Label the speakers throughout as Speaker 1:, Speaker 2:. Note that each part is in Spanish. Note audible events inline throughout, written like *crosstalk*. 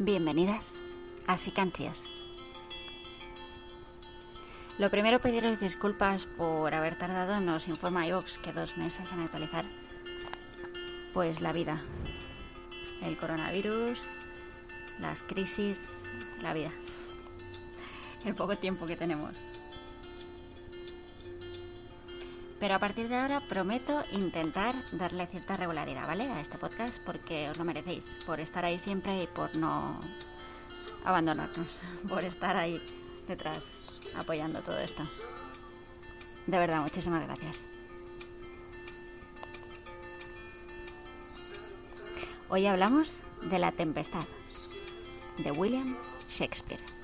Speaker 1: Bienvenidas a Sicancios. Lo primero, pediros disculpas por haber tardado, nos informa iVox que dos meses en actualizar. Pues la vida, el coronavirus, las crisis, la vida. El poco tiempo que tenemos. Pero a partir de ahora prometo intentar darle cierta regularidad, ¿vale? A este podcast porque os lo merecéis, por estar ahí siempre y por no abandonarnos, *laughs* por estar ahí detrás apoyando todo esto. De verdad, muchísimas gracias. Hoy hablamos de La Tempestad, de William Shakespeare.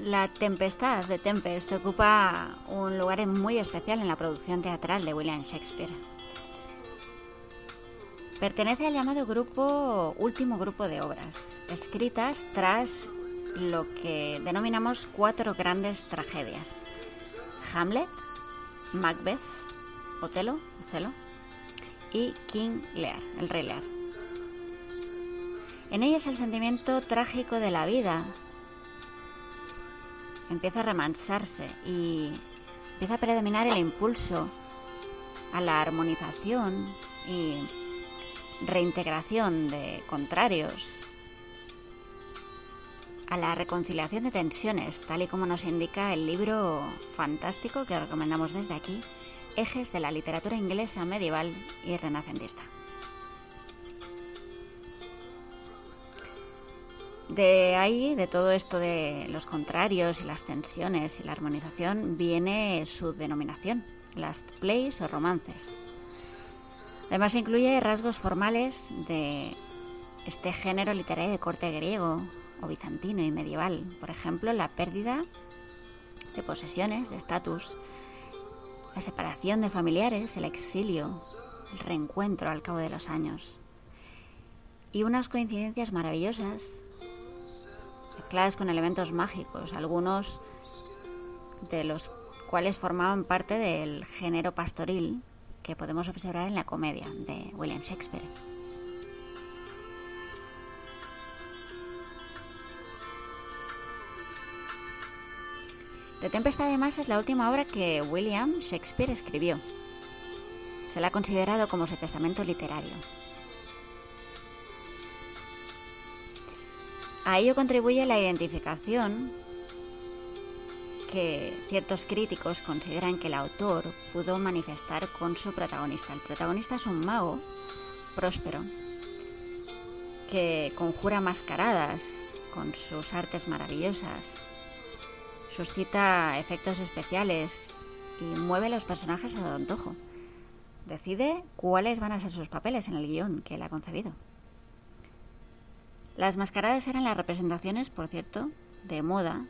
Speaker 1: La, Tempestad de Tempest ocupa un lugar muy especial en la producción teatral de William Shakespeare. Pertenece al llamado grupo, último grupo de obras, escritas tras lo que denominamos cuatro grandes tragedias. Hamlet, Macbeth, Otelo, Otelo y King Lear, el rey Lear. En ellas el sentimiento trágico de la vida empieza a remansarse y empieza a predominar el impulso a la armonización y reintegración de contrarios, a la reconciliación de tensiones, tal y como nos indica el libro fantástico que recomendamos desde aquí, Ejes de la literatura inglesa medieval y renacentista. De ahí, de todo esto de los contrarios y las tensiones y la armonización, viene su denominación, last plays o romances. Además incluye rasgos formales de este género literario de corte griego o bizantino y medieval. Por ejemplo, la pérdida de posesiones, de estatus, la separación de familiares, el exilio, el reencuentro al cabo de los años. Y unas coincidencias maravillosas mezcladas con elementos mágicos, algunos de los cuales formaban parte del género pastoril que podemos observar en la comedia de William Shakespeare. The Tempest además es la última obra que William Shakespeare escribió. Se la ha considerado como su testamento literario. A ello contribuye la identificación que ciertos críticos consideran que el autor pudo manifestar con su protagonista. El protagonista es un mago próspero que conjura mascaradas con sus artes maravillosas, suscita efectos especiales y mueve los personajes a su antojo. Decide cuáles van a ser sus papeles en el guion que él ha concebido. Las mascaradas eran las representaciones, por cierto, de moda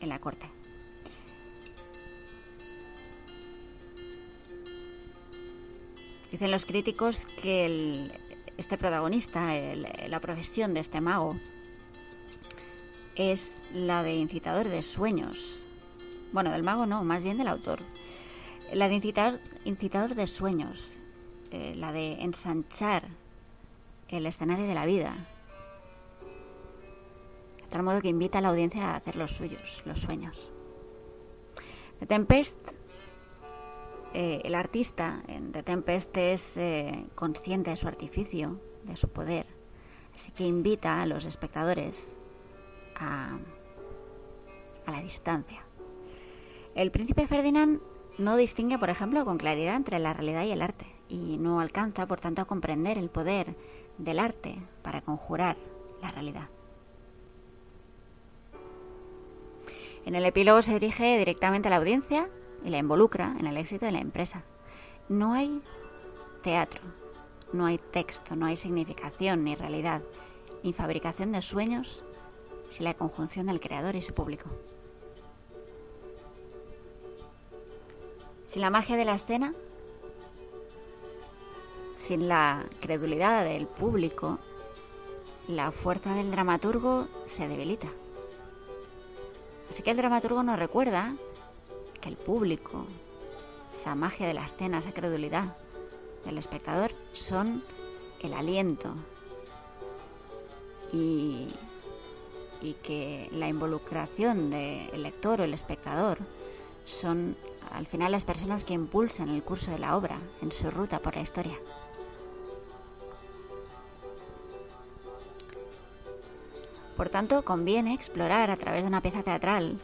Speaker 1: en la corte. Dicen los críticos que este protagonista, la profesión de este mago, es la de incitador de sueños. Bueno, del mago no, más bien del autor. La de incitador, incitador de sueños, eh, la de ensanchar el escenario de la vida, tal modo que invita a la audiencia a hacer los suyos, los sueños. The Tempest, eh, el artista en The Tempest es eh, consciente de su artificio, de su poder, así que invita a los espectadores a, a la distancia. El príncipe Ferdinand no distingue, por ejemplo, con claridad entre la realidad y el arte, y no alcanza, por tanto, a comprender el poder del arte para conjurar la realidad. En el epílogo se dirige directamente a la audiencia y la involucra en el éxito de la empresa. No hay teatro, no hay texto, no hay significación ni realidad, ni fabricación de sueños sin la conjunción del creador y su público. Sin la magia de la escena, sin la credulidad del público, la fuerza del dramaturgo se debilita. Así que el dramaturgo nos recuerda que el público, esa magia de la escena, esa credulidad del espectador, son el aliento y, y que la involucración del lector o el espectador son al final las personas que impulsan el curso de la obra en su ruta por la historia. Por tanto, conviene explorar a través de una pieza teatral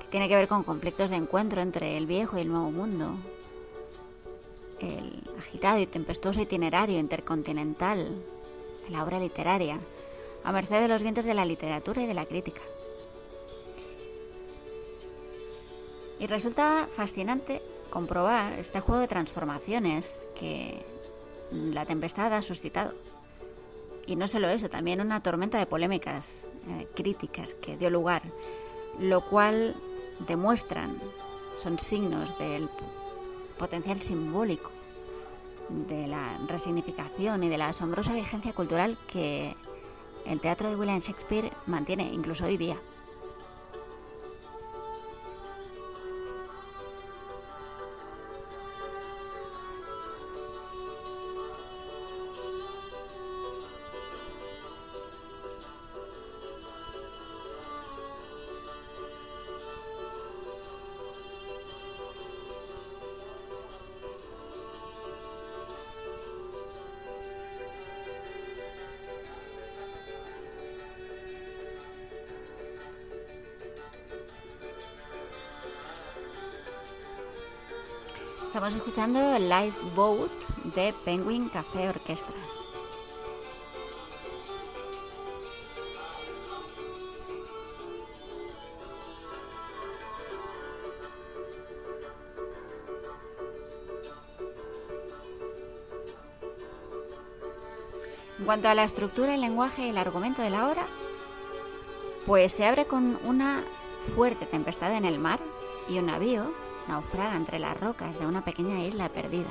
Speaker 1: que tiene que ver con conflictos de encuentro entre el viejo y el nuevo mundo, el agitado y tempestuoso itinerario intercontinental de la obra literaria, a merced de los vientos de la literatura y de la crítica. Y resulta fascinante comprobar este juego de transformaciones que la tempestad ha suscitado. Y no solo eso, también una tormenta de polémicas eh, críticas que dio lugar, lo cual demuestran, son signos del potencial simbólico, de la resignificación y de la asombrosa vigencia cultural que el teatro de William Shakespeare mantiene incluso hoy día. Escuchando Lifeboat de Penguin Café Orquestra. En cuanto a la estructura, el lenguaje y el argumento de la obra, pues se abre con una fuerte tempestad en el mar y un navío naufraga entre las rocas de una pequeña isla perdida.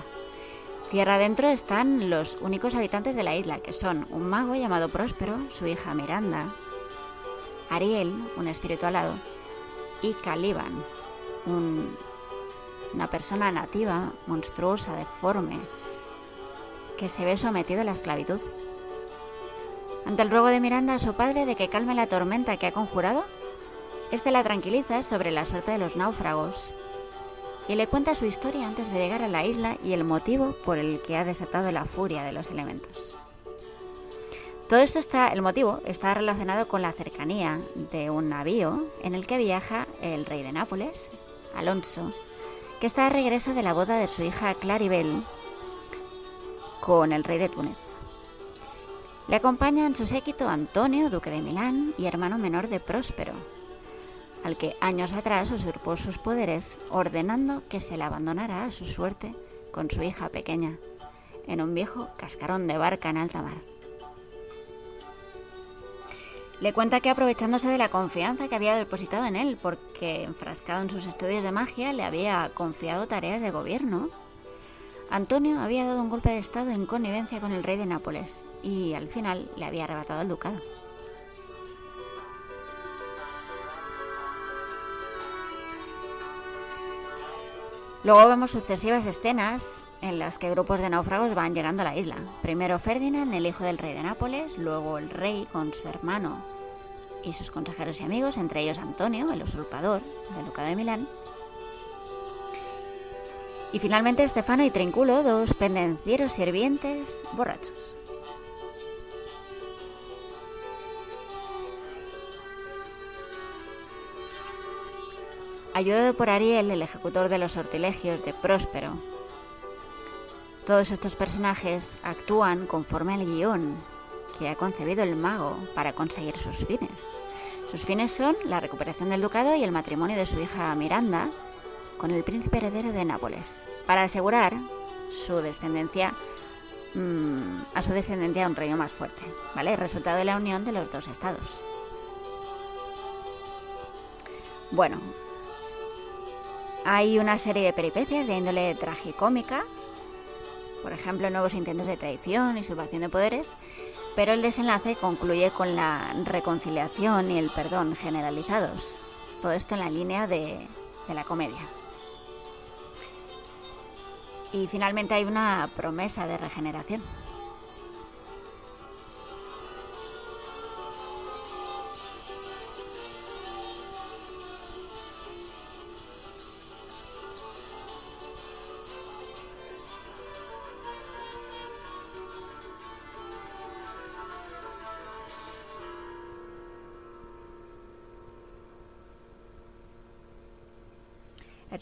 Speaker 1: Tierra adentro están los únicos habitantes de la isla, que son un mago llamado Próspero, su hija Miranda, Ariel, un espíritu alado, y Caliban, una persona nativa, monstruosa, deforme, que se ve sometido a la esclavitud. Ante el ruego de Miranda a su padre de que calme la tormenta que ha conjurado, este la tranquiliza sobre la suerte de los náufragos y le cuenta su historia antes de llegar a la isla y el motivo por el que ha desatado la furia de los elementos. Todo esto está, el motivo está relacionado con la cercanía de un navío en el que viaja el rey de Nápoles, Alonso, que está de regreso de la boda de su hija Claribel con el rey de Túnez. Le acompañan su séquito Antonio, duque de Milán y hermano menor de Próspero, al que años atrás usurpó sus poderes ordenando que se le abandonara a su suerte con su hija pequeña, en un viejo cascarón de barca en alta mar. Le cuenta que aprovechándose de la confianza que había depositado en él, porque enfrascado en sus estudios de magia le había confiado tareas de gobierno, Antonio había dado un golpe de estado en connivencia con el rey de Nápoles y al final le había arrebatado el ducado. Luego vemos sucesivas escenas en las que grupos de náufragos van llegando a la isla. Primero Ferdinand, el hijo del rey de Nápoles, luego el rey con su hermano y sus consejeros y amigos, entre ellos Antonio, el usurpador del ducado de Milán. Y finalmente Estefano y Trinculo, dos pendencieros sirvientes borrachos. Ayudado por Ariel, el ejecutor de los sortilegios de Próspero. Todos estos personajes actúan conforme al guion que ha concebido el mago para conseguir sus fines. Sus fines son la recuperación del ducado y el matrimonio de su hija Miranda con el príncipe heredero de Nápoles, para asegurar su descendencia mm, a su descendencia un reino más fuerte, ¿vale? Resultado de la unión de los dos estados. Bueno, hay una serie de peripecias de índole tragicómica, por ejemplo, nuevos intentos de traición y subvación de poderes, pero el desenlace concluye con la reconciliación y el perdón generalizados Todo esto en la línea de, de la comedia. Y finalmente hay una promesa de regeneración.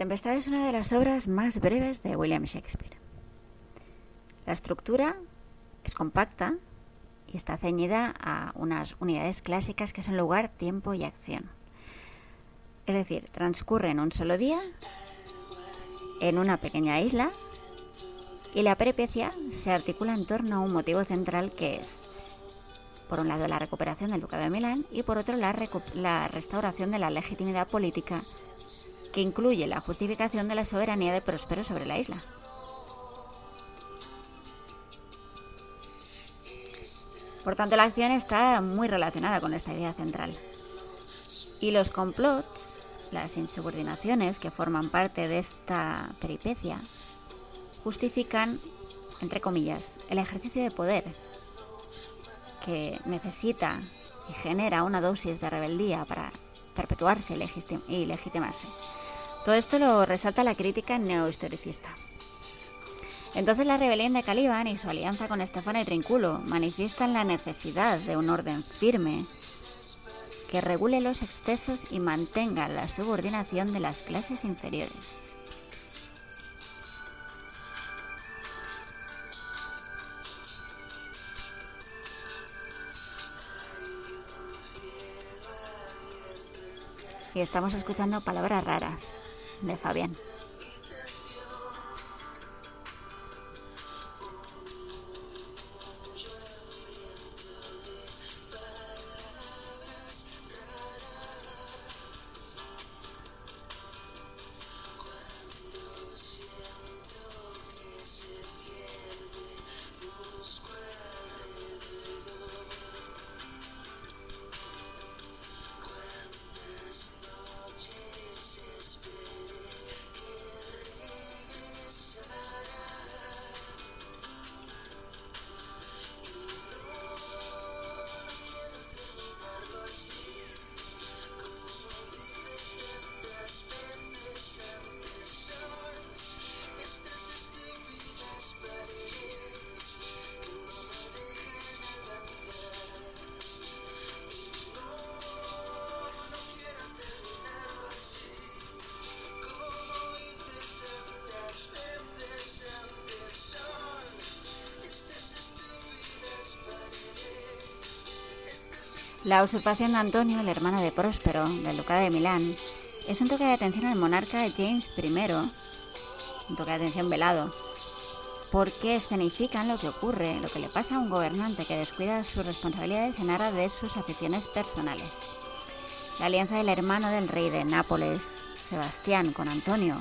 Speaker 1: Tempestad es una de las obras más breves de William Shakespeare. La estructura es compacta y está ceñida a unas unidades clásicas que son lugar, tiempo y acción. Es decir, transcurre en un solo día, en una pequeña isla, y la peripecia se articula en torno a un motivo central que es, por un lado, la recuperación del Ducado de Milán y por otro, la, la restauración de la legitimidad política que incluye la justificación de la soberanía de Próspero sobre la isla. Por tanto, la acción está muy relacionada con esta idea central. Y los complots, las insubordinaciones que forman parte de esta peripecia, justifican, entre comillas, el ejercicio de poder que necesita y genera una dosis de rebeldía para perpetuarse y legitimarse. Todo esto lo resalta la crítica neohistoricista. Entonces la rebelión de Caliban y su alianza con Estefano y Trinculo manifiestan la necesidad de un orden firme que regule los excesos y mantenga la subordinación de las clases inferiores. Y estamos escuchando palabras raras de Fabián. La usurpación de Antonio, el hermano de Próspero, del ducado de Milán, es un toque de atención al monarca James I, un toque de atención velado, porque escenifican lo que ocurre, lo que le pasa a un gobernante que descuida sus responsabilidades en aras de sus aficiones personales. La alianza del hermano del rey de Nápoles, Sebastián, con Antonio,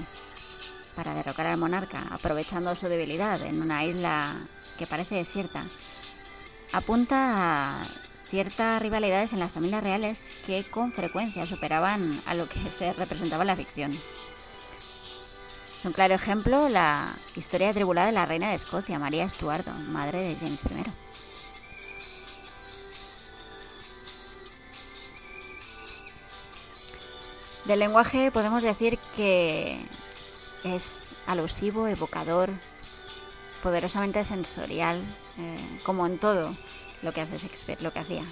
Speaker 1: para derrocar al monarca, aprovechando su debilidad en una isla que parece desierta, apunta a ciertas rivalidades en las familias reales que con frecuencia superaban a lo que se representaba en la ficción. Es un claro ejemplo la historia atribulada de la reina de Escocia, María Estuardo, madre de James I. Del lenguaje podemos decir que es alusivo, evocador, poderosamente sensorial, eh, como en todo lo que hace Shakespeare, lo que hacía.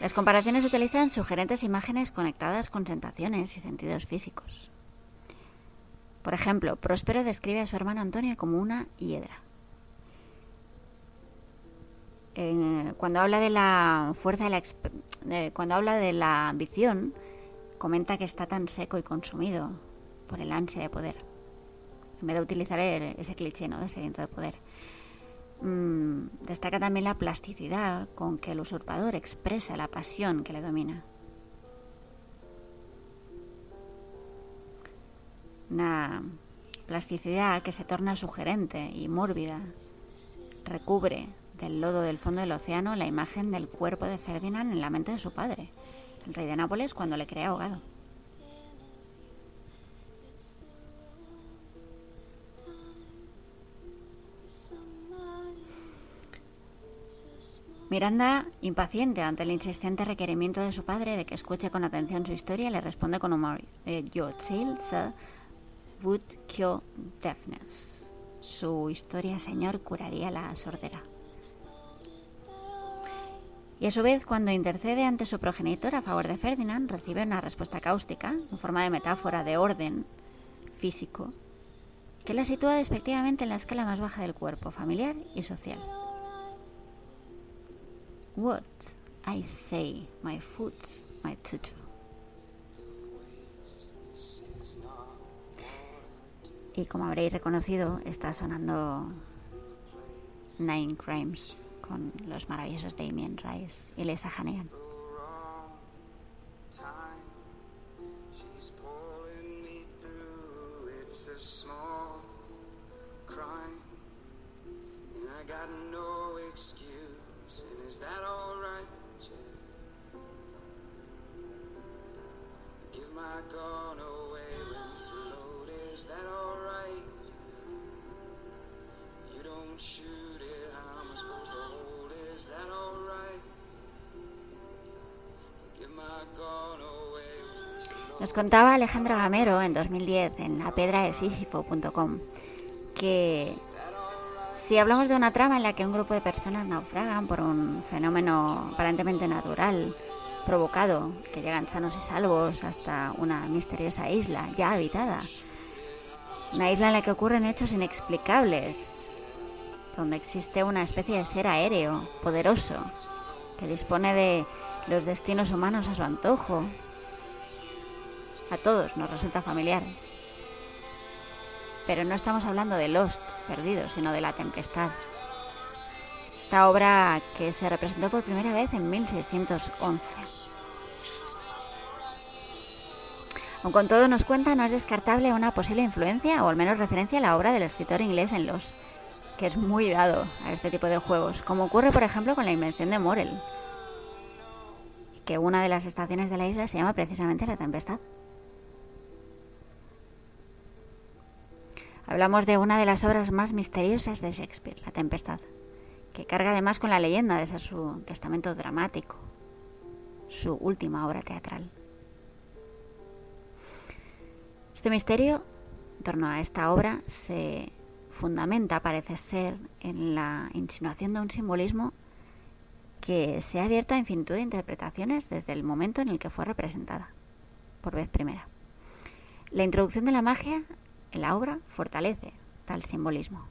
Speaker 1: Las comparaciones utilizan sugerentes imágenes conectadas con sensaciones y sentidos físicos. Por ejemplo, Próspero describe a su hermano Antonio como una hiedra. cuando habla de la fuerza de la cuando habla de la ambición, comenta que está tan seco y consumido por el ansia de poder. En vez de utilizar ese cliché, ¿no? De ese viento de poder. Mm, destaca también la plasticidad con que el usurpador expresa la pasión que le domina. Una plasticidad que se torna sugerente y mórbida. Recubre del lodo del fondo del océano la imagen del cuerpo de Ferdinand en la mente de su padre, el rey de Nápoles, cuando le cree ahogado. Miranda, impaciente ante el insistente requerimiento de su padre de que escuche con atención su historia, le responde con humor: eh, Your tale, would cure deafness. Su historia, señor, curaría la sordera. Y a su vez, cuando intercede ante su progenitor a favor de Ferdinand, recibe una respuesta cáustica, en forma de metáfora de orden físico, que la sitúa despectivamente en la escala más baja del cuerpo, familiar y social. What I say, my foot's my tutor. Y como habréis reconocido, está sonando Nine Crimes con los maravillosos Damien Rice y Lisa Nos contaba Alejandra Gamero en 2010 en la pedra de Sísifo.com que si hablamos de una trama en la que un grupo de personas naufragan por un fenómeno aparentemente natural, provocado, que llegan sanos y salvos hasta una misteriosa isla ya habitada, una isla en la que ocurren hechos inexplicables, donde existe una especie de ser aéreo, poderoso, que dispone de los destinos humanos a su antojo, a todos nos resulta familiar. Pero no estamos hablando de Lost, perdido, sino de La Tempestad. Esta obra que se representó por primera vez en 1611. Aun con todo nos cuenta, no es descartable una posible influencia o al menos referencia a la obra del escritor inglés en Lost, que es muy dado a este tipo de juegos, como ocurre por ejemplo con la invención de Morel, que una de las estaciones de la isla se llama precisamente La Tempestad. Hablamos de una de las obras más misteriosas de Shakespeare, La Tempestad, que carga además con la leyenda de ser su testamento dramático, su última obra teatral. Este misterio en torno a esta obra se fundamenta, parece ser, en la insinuación de un simbolismo que se ha abierto a infinitud de interpretaciones desde el momento en el que fue representada, por vez primera. La introducción de la magia la obra fortalece tal simbolismo.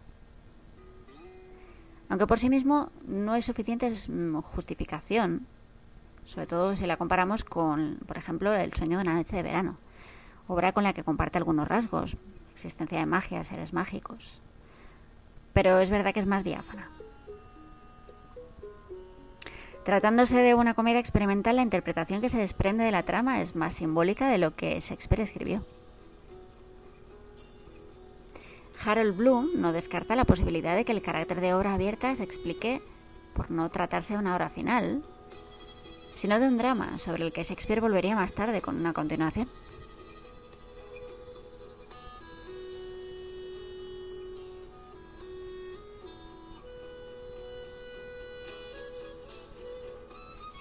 Speaker 1: Aunque por sí mismo no es suficiente justificación, sobre todo si la comparamos con, por ejemplo, El sueño de una noche de verano, obra con la que comparte algunos rasgos, existencia de magia, seres mágicos. Pero es verdad que es más diáfana. Tratándose de una comedia experimental, la interpretación que se desprende de la trama es más simbólica de lo que Shakespeare escribió. Harold Bloom no descarta la posibilidad de que el carácter de obra abierta se explique por no tratarse de una obra final, sino de un drama sobre el que Shakespeare volvería más tarde con una continuación.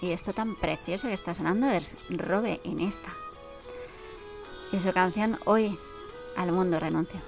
Speaker 1: Y esto tan precioso que está sonando es Robe esta Y su canción Hoy al mundo renuncio.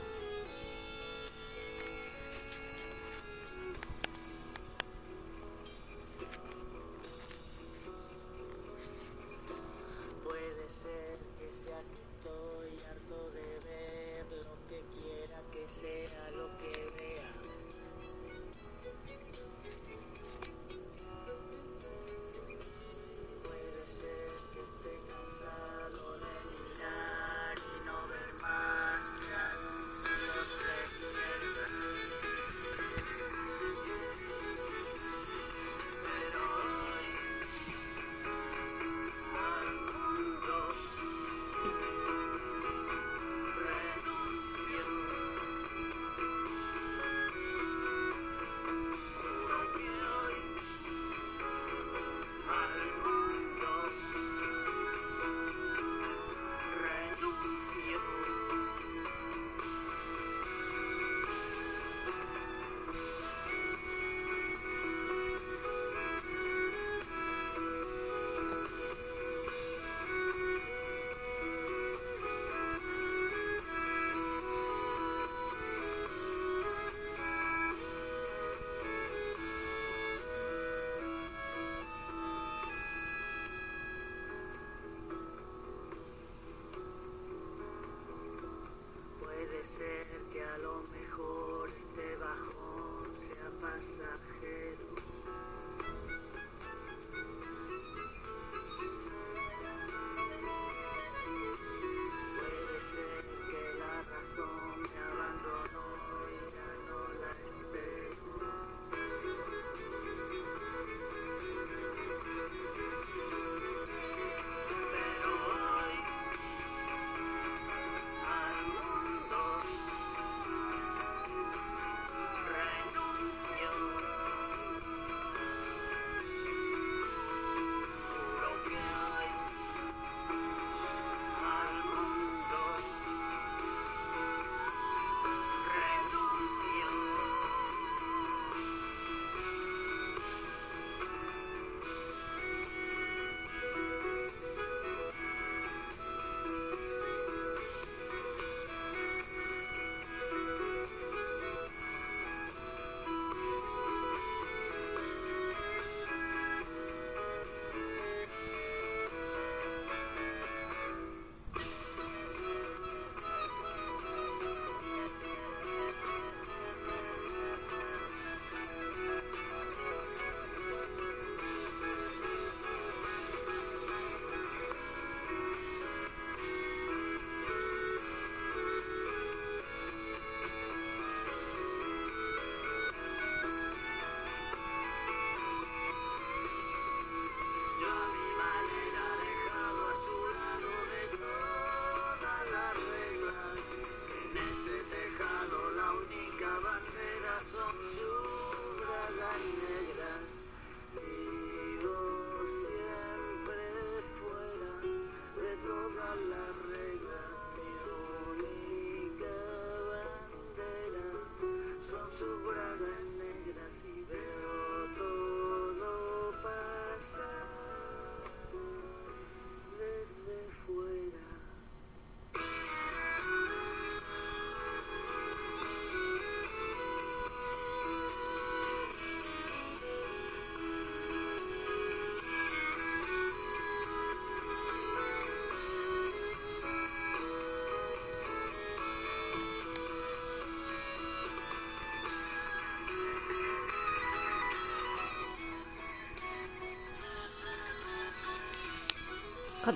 Speaker 1: listen.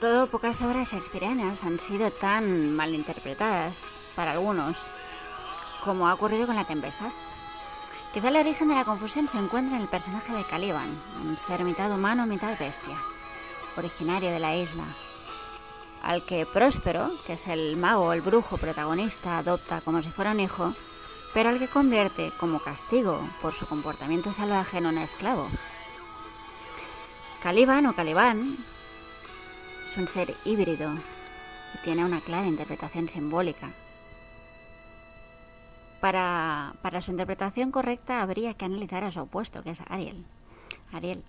Speaker 1: Todo, pocas obras shakespearianas han sido tan malinterpretadas para algunos como ha ocurrido con La Tempestad. Quizá el origen de la confusión se encuentra en el personaje de Caliban, un ser mitad humano, mitad bestia, originario de la isla, al que Próspero, que es el mago, el brujo protagonista, adopta como si fuera un hijo, pero al que convierte como castigo por su comportamiento salvaje en un esclavo. Caliban o Caliban un ser híbrido y tiene una clara interpretación simbólica. Para, para, su interpretación correcta habría que analizar a su opuesto, que es Ariel. Ariel,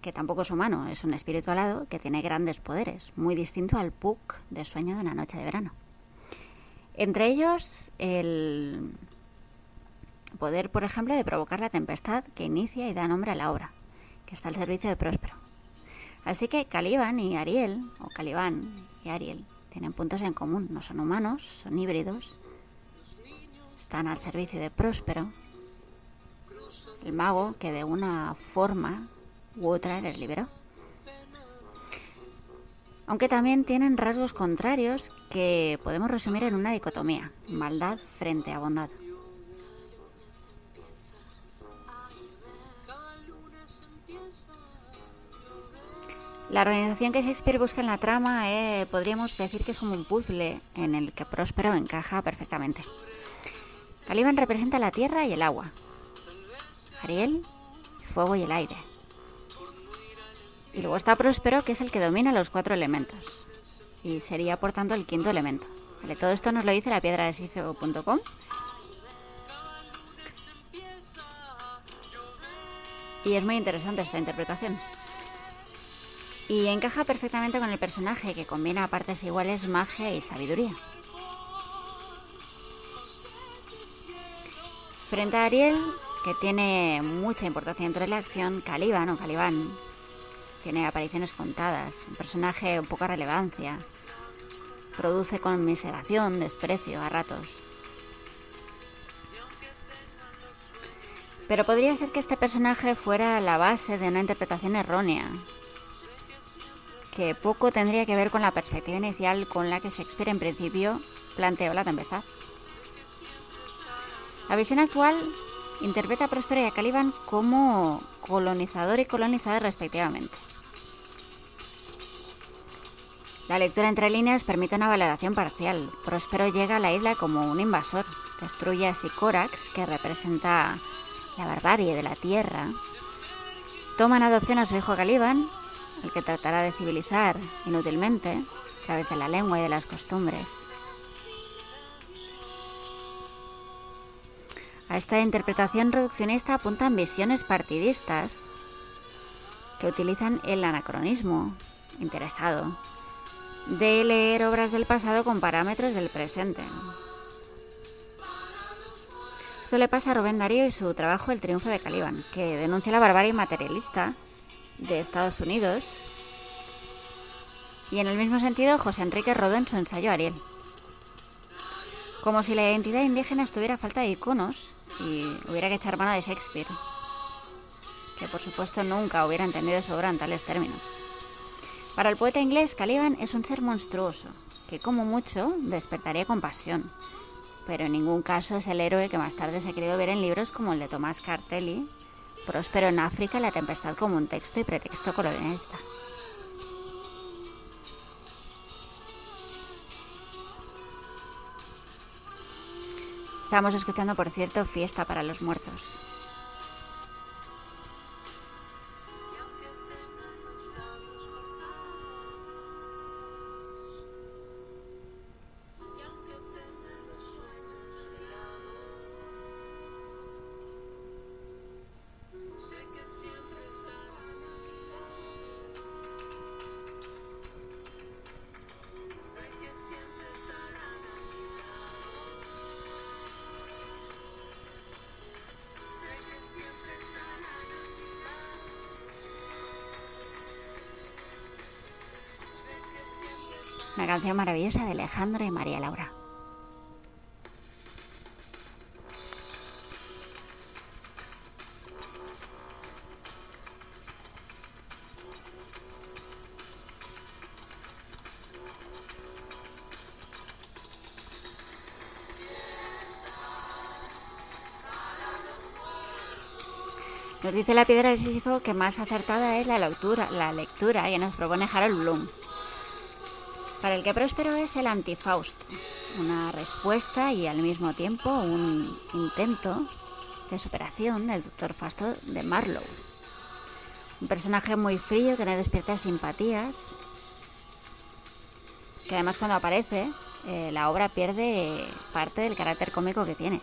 Speaker 1: que tampoco es humano, es un espíritu alado que tiene grandes poderes, muy distinto al Puck de Sueño de una noche de verano. Entre ellos, el poder, por ejemplo, de provocar la tempestad que inicia y da nombre a la obra, que está al servicio de Próspero. Así que Caliban y Ariel, o Caliban y Ariel, tienen puntos en común. No son humanos, son híbridos. Están al servicio de Próspero, el mago que de una forma u otra les liberó. Aunque también tienen rasgos contrarios que podemos resumir en una dicotomía, maldad frente a bondad. La organización que Shakespeare busca en la trama eh, podríamos decir que es como un puzzle en el que Próspero encaja perfectamente. Caliban representa la tierra y el agua. Ariel, el fuego y el aire. Y luego está Próspero, que es el que domina los cuatro elementos. Y sería, por tanto, el quinto elemento. Todo esto nos lo dice la piedra de Y es muy interesante esta interpretación y encaja perfectamente con el personaje que combina a partes iguales magia y sabiduría. Frente a Ariel, que tiene mucha importancia dentro de la acción, Caliban o Caliban tiene apariciones contadas, un personaje con poca relevancia, produce conmiseración, desprecio a ratos. Pero podría ser que este personaje fuera la base de una interpretación errónea, que poco tendría que ver con la perspectiva inicial con la que Shakespeare en principio planteó la tempestad. La visión actual interpreta a Próspero y a Caliban como colonizador y colonizada respectivamente. La lectura entre líneas permite una valoración parcial. Próspero llega a la isla como un invasor, destruye a Sicorax, que representa la barbarie de la tierra. Toma en adopción a su hijo Caliban, el que tratará de civilizar inútilmente a través de la lengua y de las costumbres. A esta interpretación reduccionista apuntan visiones partidistas que utilizan el anacronismo interesado de leer obras del pasado con parámetros del presente. Esto le pasa a Rubén Darío y su trabajo El triunfo de Caliban, que denuncia la barbarie materialista de Estados Unidos. Y en el mismo sentido, José Enrique Rodó en su ensayo Ariel. Como si la identidad indígena estuviera a falta de iconos y hubiera que echar mano de Shakespeare, que por supuesto nunca hubiera entendido su en tales términos. Para el poeta inglés, Caliban es un ser monstruoso, que como mucho despertaría compasión, pero en ningún caso es el héroe que más tarde se ha querido ver en libros como el de Tomás Cartelli, Próspero en África, La Tempestad como un texto y pretexto colonialista. Estamos escuchando, por cierto, Fiesta para los Muertos. Una canción maravillosa de Alejandro y María Laura. Nos dice la piedra de Sísifo que más acertada es la lectura, la lectura que nos propone Harold Bloom para el que Próspero es el antifausto, una respuesta y al mismo tiempo un intento de superación del doctor Fausto de Marlowe. Un personaje muy frío que no despierta simpatías, que además cuando aparece eh, la obra pierde parte del carácter cómico que tiene,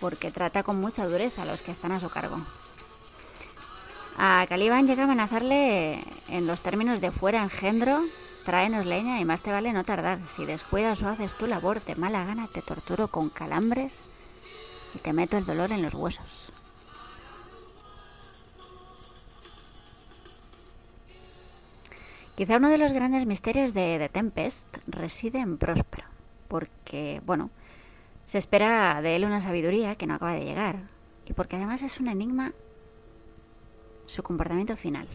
Speaker 1: porque trata con mucha dureza a los que están a su cargo. A Caliban llega a amenazarle en los términos de fuera engendro Tráenos leña y más te vale no tardar. Si descuidas o haces tu labor de mala gana, te torturo con calambres y te meto el dolor en los huesos. Quizá uno de los grandes misterios de The Tempest reside en Próspero, porque, bueno, se espera de él una sabiduría que no acaba de llegar, y porque además es un enigma su comportamiento final.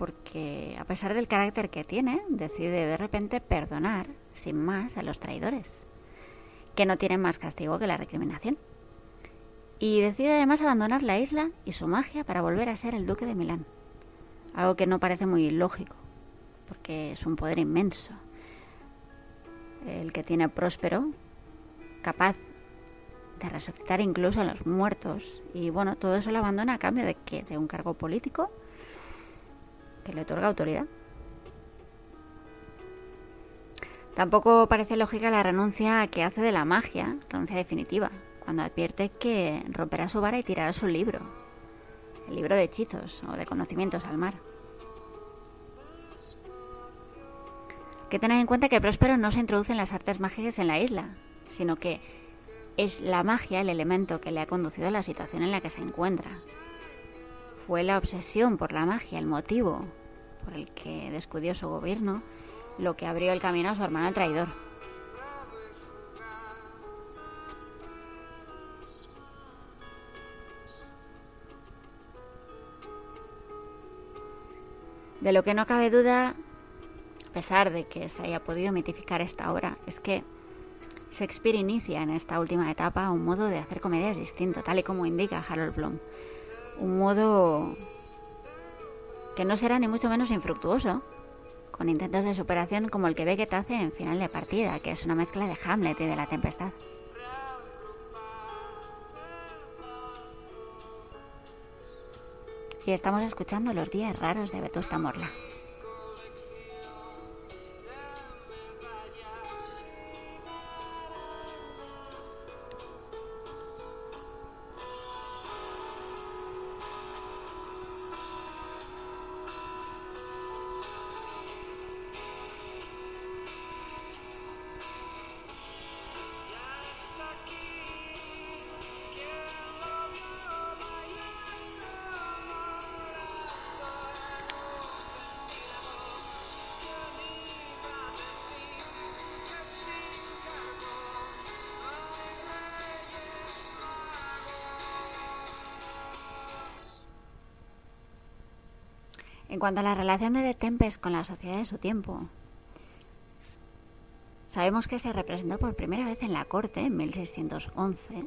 Speaker 1: Porque a pesar del carácter que tiene, decide de repente perdonar sin más a los traidores, que no tienen más castigo que la recriminación. Y decide además abandonar la isla y su magia para volver a ser el duque de Milán, algo que no parece muy lógico, porque es un poder inmenso, el que tiene próspero, capaz de resucitar incluso a los muertos, y bueno, todo eso lo abandona a cambio de que de un cargo político que le otorga autoridad. Tampoco parece lógica la renuncia que hace de la magia, renuncia definitiva, cuando advierte que romperá su vara y tirará su libro, el libro de hechizos o de conocimientos al mar. Que tener en cuenta que Próspero no se introduce en las artes mágicas en la isla, sino que es la magia el elemento que le ha conducido a la situación en la que se encuentra, fue la obsesión por la magia, el motivo por el que descudió su gobierno, lo que abrió el camino a su hermano el traidor. De lo que no cabe duda, a pesar de que se haya podido mitificar esta obra, es que Shakespeare inicia en esta última etapa un modo de hacer comedias distinto, tal y como indica Harold Bloom. Un modo que no será ni mucho menos infructuoso, con intentos de superación como el que Beckett hace en Final de Partida, que es una mezcla de Hamlet y de La Tempestad. Y estamos escuchando Los días raros de Vetusta Morla. Cuanto a la relación de The Tempest con la sociedad de su tiempo, sabemos que se representó por primera vez en la corte en 1611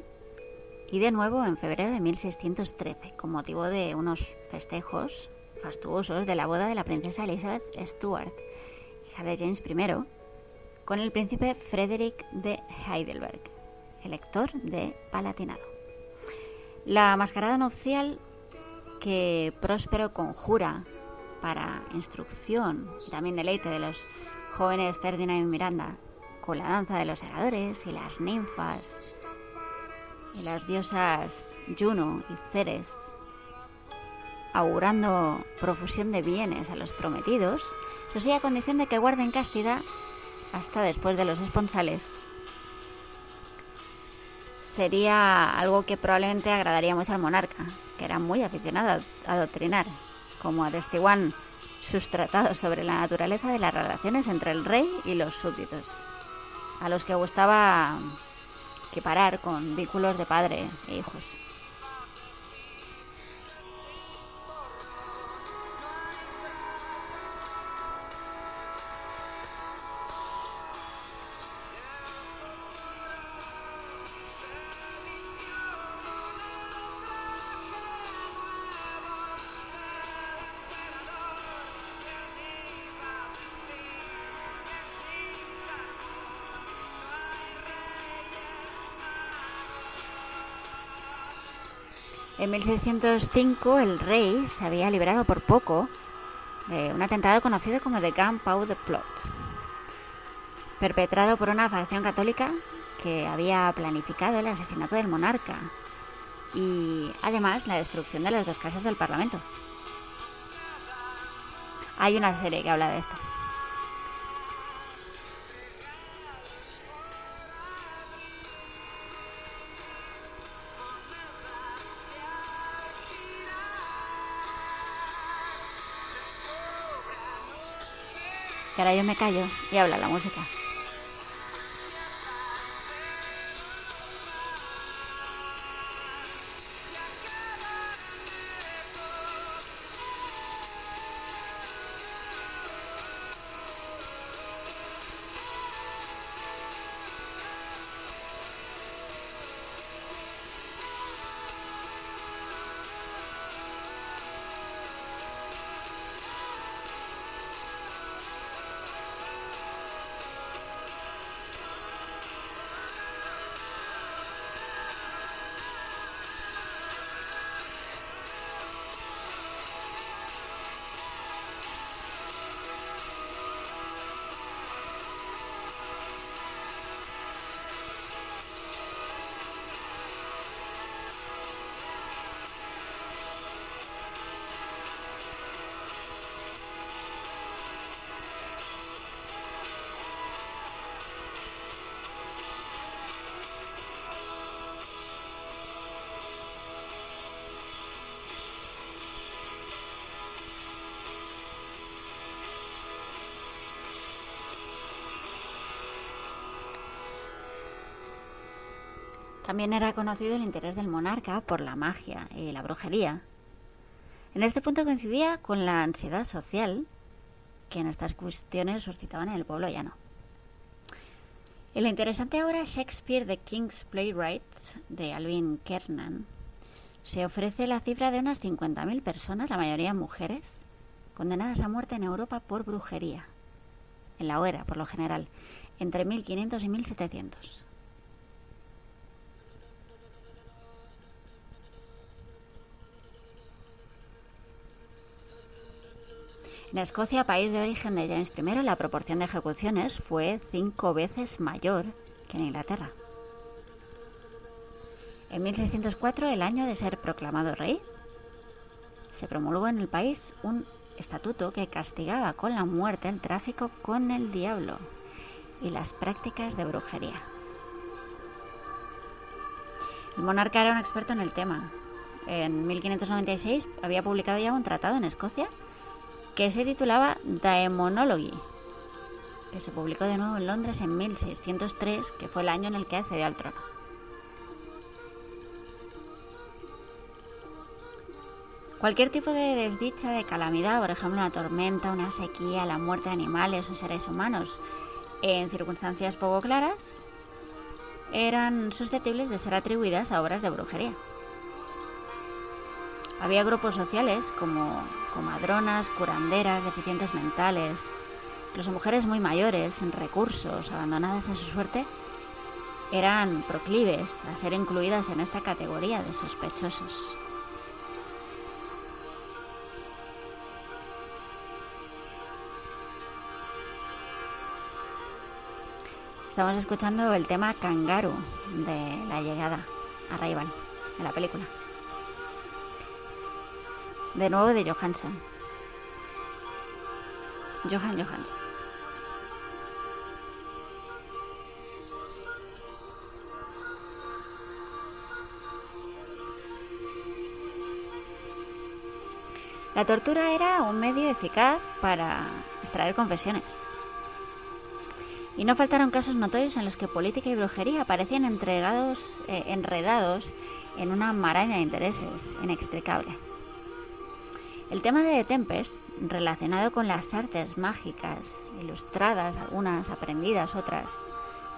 Speaker 1: y de nuevo en febrero de 1613 con motivo de unos festejos fastuosos de la boda de la princesa Elizabeth Stuart, hija de James I, con el príncipe Frederick de Heidelberg, elector de Palatinado. La mascarada nupcial que Próspero conjura para instrucción y también deleite de los jóvenes Ferdinand y Miranda, con la danza de los segadores y las ninfas y las diosas Juno y Ceres, augurando profusión de bienes a los prometidos, eso sí a condición de que guarden castidad hasta después de los esponsales. Sería algo que probablemente agradaría mucho al monarca, que era muy aficionado a adoctrinar como atestiguan sus tratados sobre la naturaleza de las relaciones entre el rey y los súbditos, a los que gustaba equiparar con vínculos de padre e hijos. En 1605 el rey se había librado por poco de un atentado conocido como The Gunpowder Plot, perpetrado por una facción católica que había planificado el asesinato del monarca y además la destrucción de las dos casas del Parlamento. Hay una serie que habla de esto. Y ahora yo me callo y habla la música. También era conocido el interés del monarca por la magia y la brujería. En este punto coincidía con la ansiedad social que en estas cuestiones suscitaban en el pueblo llano. En la interesante obra Shakespeare The King's Playwrights de Alvin Kernan se ofrece la cifra de unas 50.000 personas, la mayoría mujeres, condenadas a muerte en Europa por brujería, en la hoguera por lo general, entre 1500 y 1700. En Escocia, país de origen de James I, la proporción de ejecuciones fue cinco veces mayor que en Inglaterra. En 1604, el año de ser proclamado rey, se promulgó en el país un estatuto que castigaba con la muerte el tráfico con el diablo y las prácticas de brujería. El monarca era un experto en el tema. En 1596 había publicado ya un tratado en Escocia que se titulaba Daemonology, que se publicó de nuevo en Londres en 1603, que fue el año en el que accedió al trono. Cualquier tipo de desdicha, de calamidad, por ejemplo una tormenta, una sequía, la muerte de animales o seres humanos, en circunstancias poco claras, eran susceptibles de ser atribuidas a obras de brujería. Había grupos sociales como comadronas, curanderas, deficientes mentales, incluso mujeres muy mayores, sin recursos, abandonadas a su suerte, eran proclives a ser incluidas en esta categoría de sospechosos. Estamos escuchando el tema Kangaroo de la llegada a Rival en la película de nuevo de Johansson. Johan Johansson. La tortura era un medio eficaz para extraer confesiones. Y no faltaron casos notorios en los que política y brujería aparecían entregados, eh, enredados en una maraña de intereses inextricable. El tema de Tempest, relacionado con las artes mágicas, ilustradas, algunas aprendidas, otras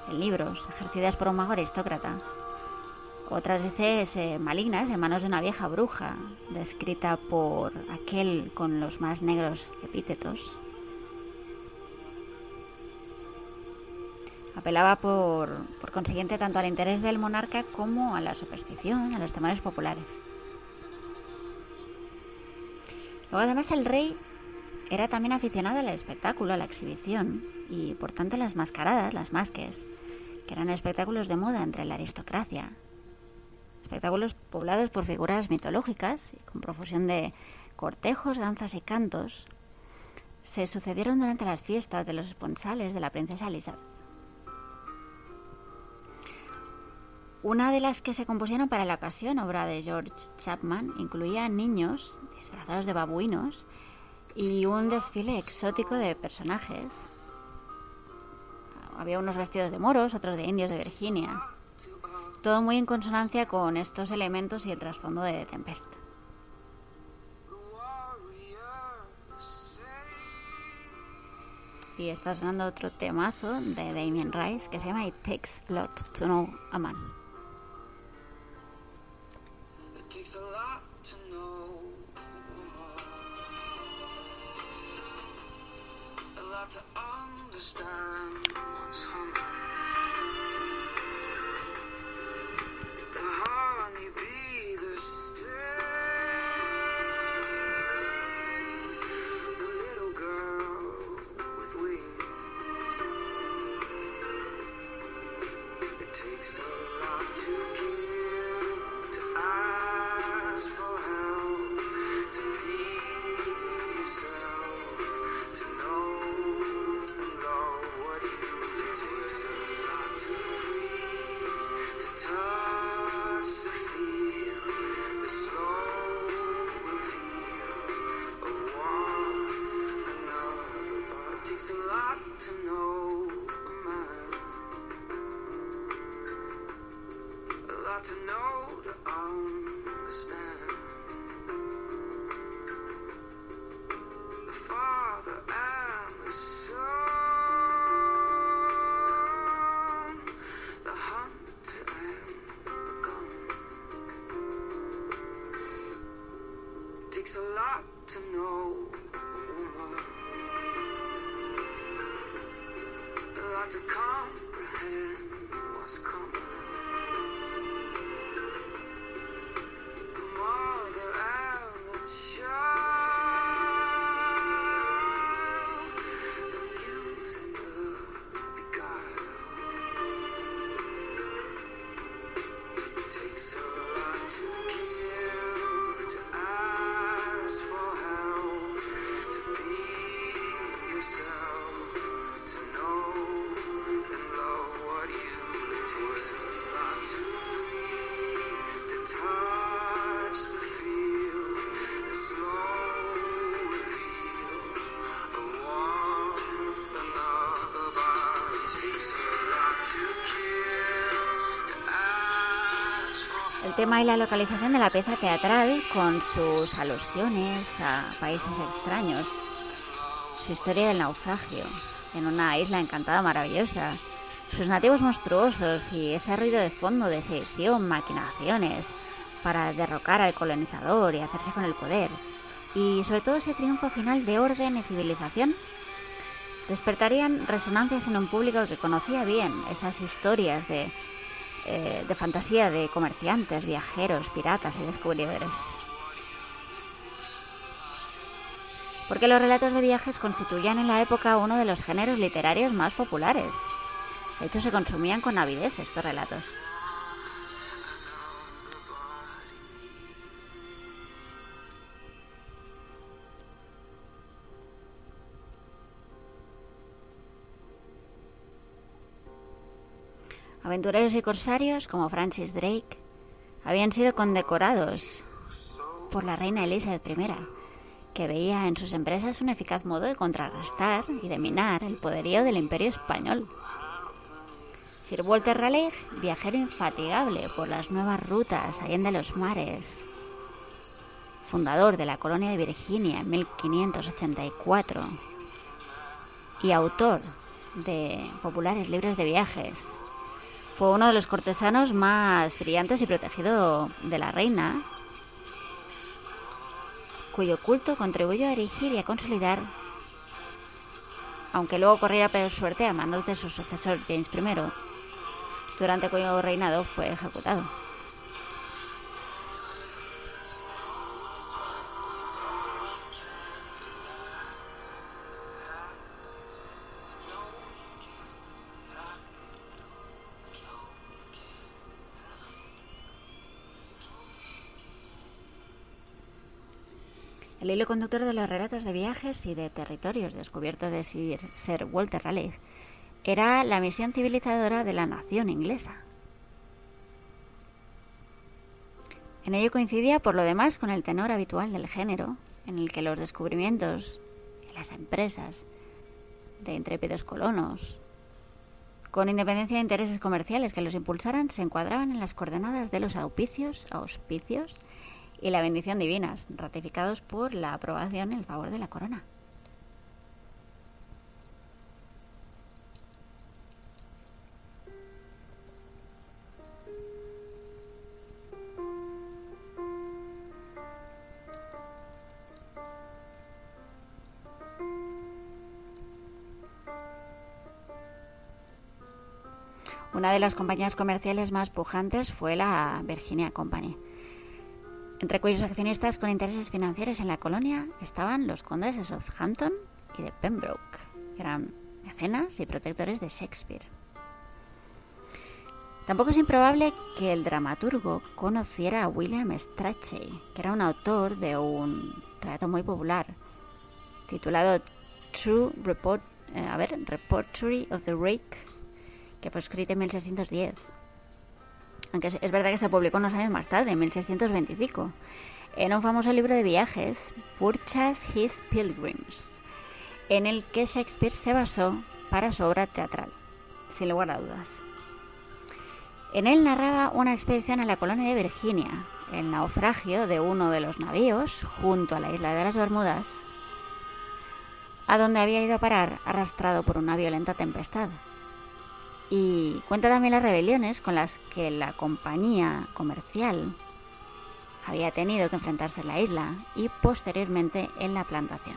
Speaker 1: en libros, ejercidas por un mago aristócrata, otras veces eh, malignas en manos de una vieja bruja, descrita por aquel con los más negros epítetos. Apelaba por, por consiguiente tanto al interés del monarca como a la superstición, a los temores populares. Luego además el rey era también aficionado al espectáculo, a la exhibición y por tanto las mascaradas, las masques, que eran espectáculos de moda entre la aristocracia. Espectáculos poblados por figuras mitológicas y con profusión de cortejos, danzas y cantos, se sucedieron durante las fiestas de los esponsales de la princesa Elizabeth. Una de las que se compusieron para la ocasión, obra de George Chapman, incluía niños disfrazados de babuinos y un desfile exótico de personajes. Había unos vestidos de moros, otros de indios de Virginia. Todo muy en consonancia con estos elementos y el trasfondo de Tempest. Y está sonando otro temazo de Damien Rice que se llama It Takes Lot to Know a Man. Takes a lot to know. A lot to understand what's hungry. Tema y la localización de la pieza teatral con sus alusiones a países extraños, su historia del naufragio en una isla encantada maravillosa, sus nativos monstruosos y ese ruido de fondo de sedición, maquinaciones para derrocar al colonizador y hacerse con el poder, y sobre todo ese triunfo final de orden y civilización, despertarían resonancias en un público que conocía bien esas historias de eh, de fantasía de comerciantes, viajeros, piratas y descubridores. Porque los relatos de viajes constituían en la época uno de los géneros literarios más populares. De hecho, se consumían con avidez estos relatos. Aventureros y corsarios como Francis Drake habían sido condecorados por la reina Elizabeth I, que veía en sus empresas un eficaz modo de contrarrestar y de minar el poderío del imperio español. Sir Walter Raleigh, viajero infatigable por las nuevas rutas allende los mares, fundador de la colonia de Virginia en 1584 y autor de populares libros de viajes, fue uno de los cortesanos más brillantes y protegido de la reina, cuyo culto contribuyó a erigir y a consolidar, aunque luego corriera peor suerte a manos de su sucesor James I, durante cuyo reinado fue ejecutado. El hilo conductor de los relatos de viajes y de territorios descubiertos de Sir, Walter Raleigh era la misión civilizadora de la nación inglesa. En ello coincidía, por lo demás, con el tenor habitual del género, en el que los descubrimientos y las empresas de intrépidos colonos, con independencia de intereses comerciales que los impulsaran, se encuadraban en las coordenadas de los auspicios, auspicios y la bendición divinas, ratificados por la aprobación en favor de la corona. Una de las compañías comerciales más pujantes fue la Virginia Company entre cuyos accionistas con intereses financieros en la colonia estaban los condes de Southampton y de Pembroke, que eran mecenas y protectores de Shakespeare. Tampoco es improbable que el dramaturgo conociera a William Strachey, que era un autor de un relato muy popular titulado True Report, eh, a ver, Reportory of the Rake, que fue escrito en 1610 aunque es verdad que se publicó unos años más tarde, en 1625, en un famoso libro de viajes, Purchas His Pilgrims, en el que Shakespeare se basó para su obra teatral, sin lugar a dudas. En él narraba una expedición a la colonia de Virginia, el naufragio de uno de los navíos junto a la isla de las Bermudas, a donde había ido a parar arrastrado por una violenta tempestad y cuenta también las rebeliones con las que la compañía comercial había tenido que enfrentarse en la isla y posteriormente en la plantación.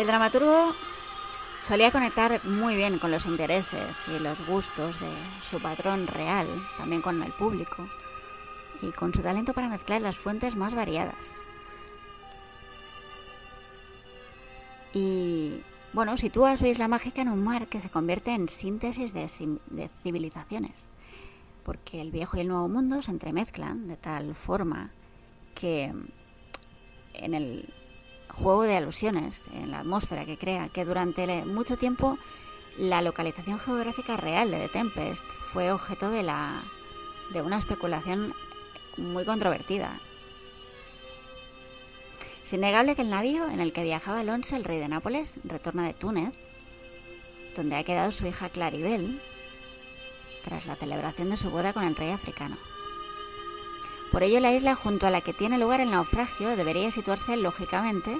Speaker 1: El dramaturgo solía conectar muy bien con los intereses y los gustos de su patrón real, también con el público, y con su talento para mezclar las fuentes más variadas. Y bueno, sitúa su isla mágica en un mar que se convierte en síntesis de, de civilizaciones, porque el viejo y el nuevo mundo se entremezclan de tal forma que en el juego de alusiones en la atmósfera que crea, que durante mucho tiempo la localización geográfica real de The Tempest fue objeto de, la, de una especulación muy controvertida. Es innegable que el navío en el que viajaba Alonso, el rey de Nápoles, retorna de Túnez, donde ha quedado su hija Claribel, tras la celebración de su boda con el rey africano. Por ello, la isla junto a la que tiene lugar el naufragio debería situarse lógicamente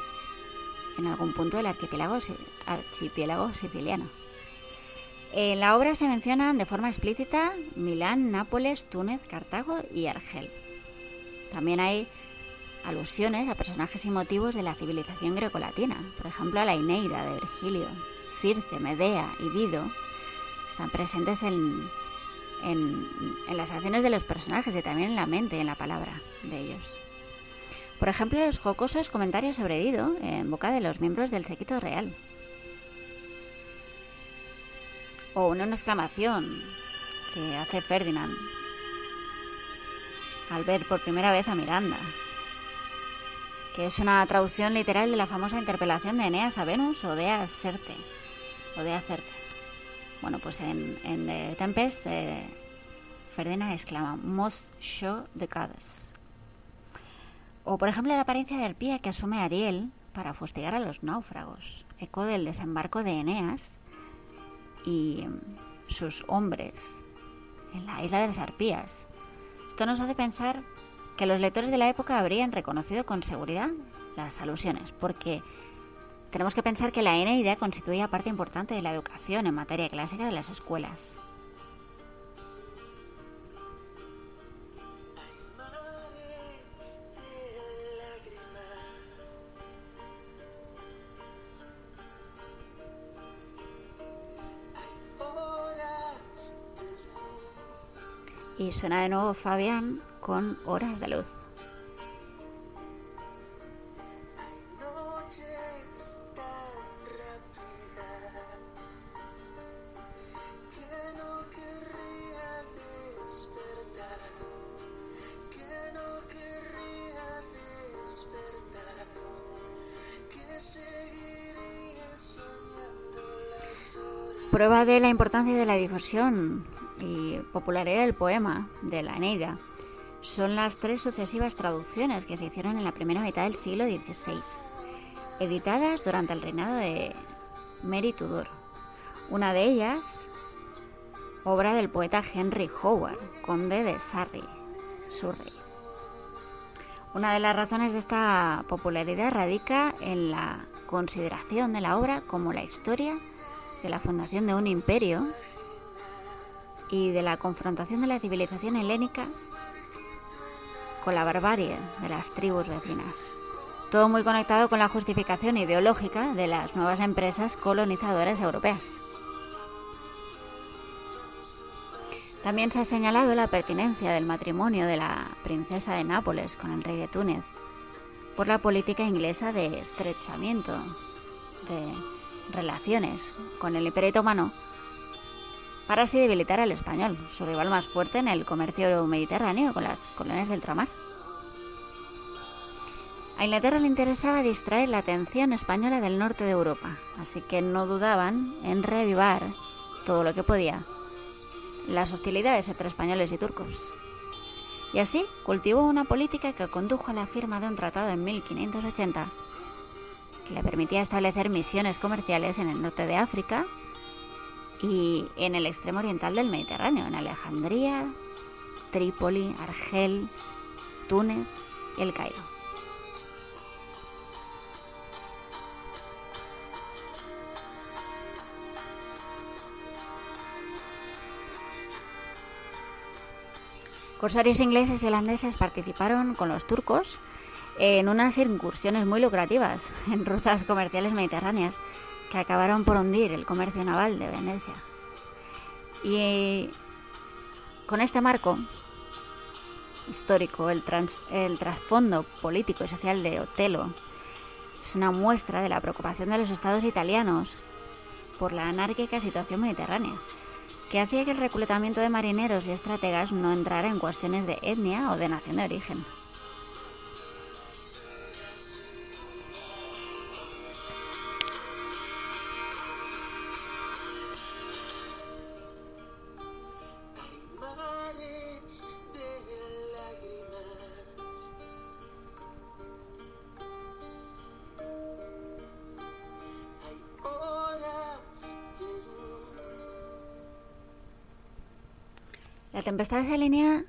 Speaker 1: en algún punto del archipiélago, siciliano. En la obra se mencionan de forma explícita Milán, Nápoles, Túnez, Cartago y Argel. También hay alusiones a personajes y motivos de la civilización grecolatina, por ejemplo a la Ineida de Virgilio, Circe, Medea y Dido, están presentes en, en, las acciones de los personajes y también en la mente en la palabra de ellos. Por ejemplo, los jocosos comentarios sobre Dido en boca de los miembros del séquito real. O una exclamación que hace Ferdinand al ver por primera vez a Miranda, que es una traducción literal de la famosa interpelación de Eneas a Venus o de Acerte, o de Acerte. Bueno, pues en, en The Tempest, eh, Ferdinand exclama, Most show the goddess. O, por ejemplo, la apariencia de arpía que asume Ariel para fustigar a los náufragos, eco del desembarco de Eneas y sus hombres en la isla de las arpías. Esto nos hace pensar que los lectores de la época habrían reconocido con seguridad las alusiones, porque tenemos que pensar que la Eneida constituía parte importante de la educación en materia clásica de las escuelas. Y suena de nuevo Fabián con Horas de Luz. Prueba de la importancia de la difusión y popularidad del poema de la Eneida son las tres sucesivas traducciones que se hicieron en la primera mitad del siglo XVI, editadas durante el reinado de Mary Tudor. Una de ellas, obra del poeta Henry Howard, conde de Surrey. Surrey. Una de las razones de esta popularidad radica en la consideración de la obra como la historia de la fundación de un imperio y de la confrontación de la civilización helénica con la barbarie de las tribus vecinas. Todo muy conectado con la justificación ideológica de las nuevas empresas colonizadoras europeas. También se ha señalado la pertinencia del matrimonio de la princesa de Nápoles con el rey de Túnez por la política inglesa de estrechamiento de relaciones con el Imperio Otomano para así debilitar al español, su rival más fuerte en el comercio mediterráneo con las colonias del ultramar. A Inglaterra le interesaba distraer la atención española del norte de Europa, así que no dudaban en reavivar todo lo que podía las hostilidades entre españoles y turcos. Y así cultivó una política que condujo a la firma de un tratado en 1580 le permitía establecer misiones comerciales en el norte de África y en el extremo oriental del Mediterráneo, en Alejandría, Trípoli, Argel, Túnez y el Cairo. Corsarios ingleses y holandeses participaron con los turcos en unas incursiones muy lucrativas *laughs* en rutas comerciales mediterráneas que acabaron por hundir el comercio naval de Venecia. Y con este marco histórico, el, el trasfondo político y social de Otelo es una muestra de la preocupación de los estados italianos por la anárquica situación mediterránea que hacía que el reclutamiento de marineros y estrategas no entrara en cuestiones de etnia o de nación de origen. Tempestad se alinea,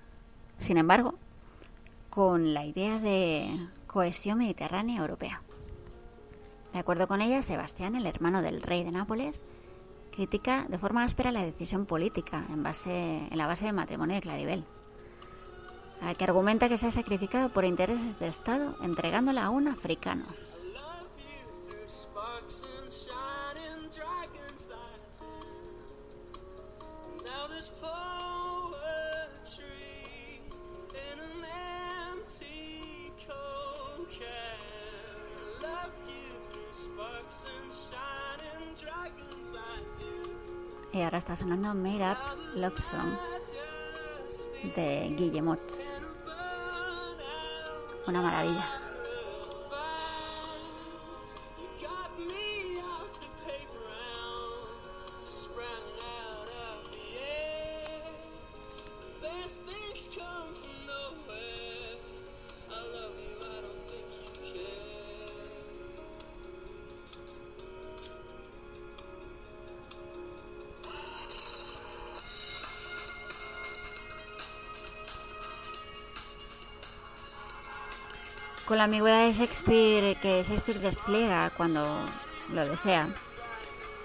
Speaker 1: sin embargo, con la idea de cohesión mediterránea europea. De acuerdo con ella, Sebastián, el hermano del rey de Nápoles, critica de forma áspera la decisión política en, base, en la base del matrimonio de Claribel, al que argumenta que se ha sacrificado por intereses de Estado entregándola a un africano. Ahora está sonando Made Up Love Song de Guillemot. Una maravilla. La ambigüedad de Shakespeare que Shakespeare despliega cuando lo desea,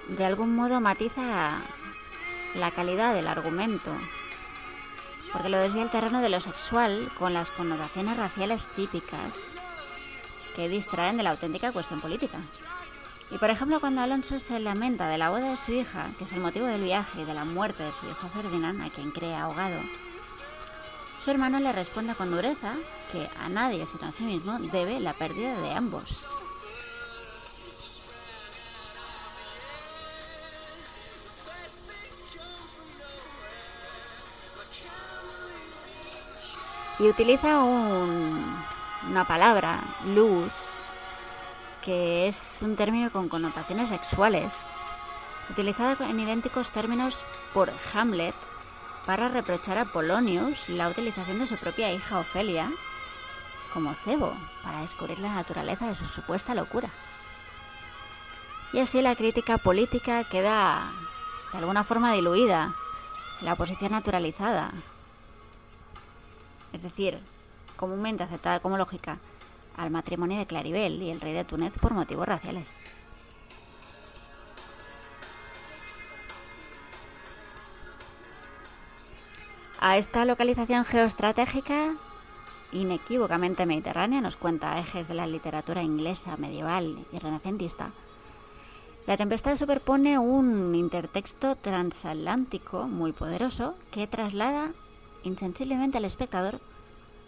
Speaker 1: de algún modo matiza la calidad del argumento, porque lo desvía el terreno de lo sexual con las connotaciones raciales típicas que distraen de la auténtica cuestión política. Y por ejemplo, cuando Alonso se lamenta de la boda de su hija, que es el motivo del viaje y de la muerte de su hijo Ferdinand, a quien cree ahogado, su hermano le responde con dureza que a nadie sino a sí mismo debe la pérdida de ambos. Y utiliza una palabra, luz, que es un término con connotaciones sexuales, utilizada en idénticos términos por Hamlet para reprochar a Polonius la utilización de su propia hija Ofelia como cebo para descubrir la naturaleza de su supuesta locura. Y así la crítica política queda de alguna forma diluida, la oposición naturalizada, es decir, comúnmente aceptada como lógica, al matrimonio de Claribel y el rey de Túnez por motivos raciales. A esta localización geoestratégica, inequívocamente mediterránea, nos cuenta ejes de la literatura inglesa medieval y renacentista, la tempestad superpone un intertexto transatlántico muy poderoso que traslada insensiblemente al espectador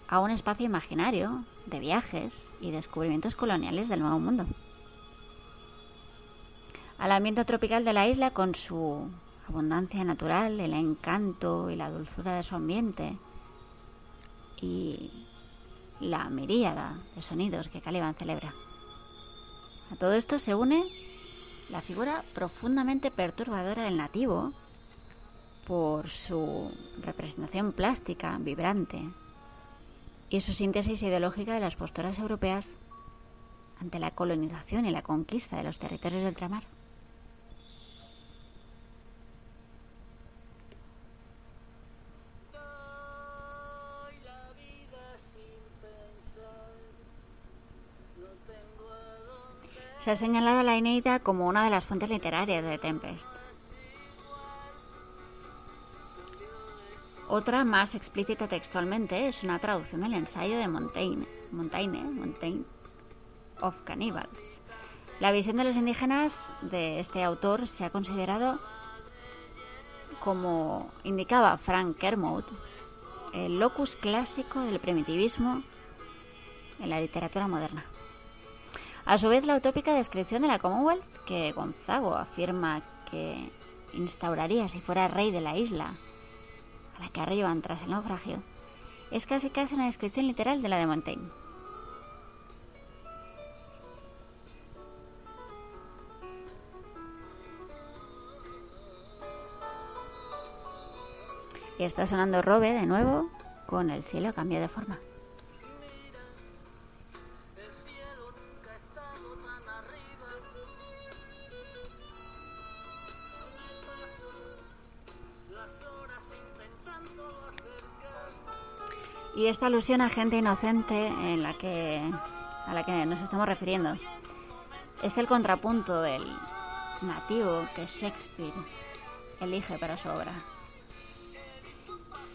Speaker 1: a un espacio imaginario de viajes y descubrimientos coloniales del Nuevo Mundo. Al ambiente tropical de la isla con su abundancia natural, el encanto y la dulzura de su ambiente y la miríada de sonidos que Caliban celebra. A todo esto se une la figura profundamente perturbadora del nativo por su representación plástica, vibrante, y su síntesis ideológica de las posturas europeas ante la colonización y la conquista de los territorios del ultramar. Se ha señalado la Eneida como una de las fuentes literarias de Tempest. Otra, más explícita textualmente, es una traducción del ensayo de Montaigne, Montaigne, Montaigne of Cannibals. La visión de los indígenas de este autor se ha considerado, como indicaba Frank Kermode, el locus clásico del primitivismo en la literatura moderna. A su vez, la utópica descripción de la Commonwealth que Gonzago afirma que instauraría si fuera rey de la isla a la que arriban tras el naufragio, es casi casi una descripción literal de la de Montaigne. Y está sonando Robe de nuevo con el cielo cambio de forma. Y esta alusión a gente inocente en la que, a la que nos estamos refiriendo es el contrapunto del nativo que Shakespeare elige para su obra.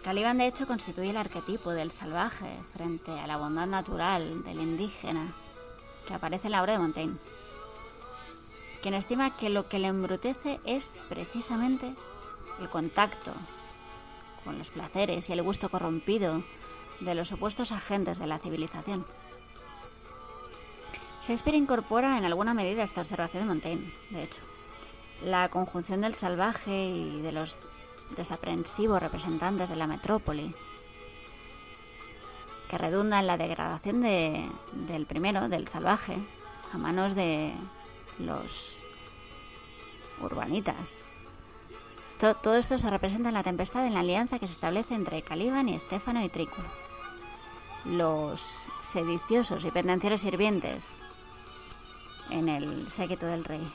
Speaker 1: Caliban de hecho constituye el arquetipo del salvaje frente a la bondad natural del indígena que aparece en la obra de Montaigne, quien estima que lo que le embrutece es precisamente el contacto con los placeres y el gusto corrompido de los supuestos agentes de la civilización. Shakespeare incorpora en alguna medida esta observación de Montaigne, de hecho. La conjunción del salvaje y de los desaprensivos representantes de la metrópoli, que redunda en la degradación del primero, del salvaje, a manos de los urbanitas. todo esto se representa en la tempestad en la alianza que se establece entre Caliban y Estéfano y Trículo los sediciosos y pendencieros sirvientes en el séquito del rey.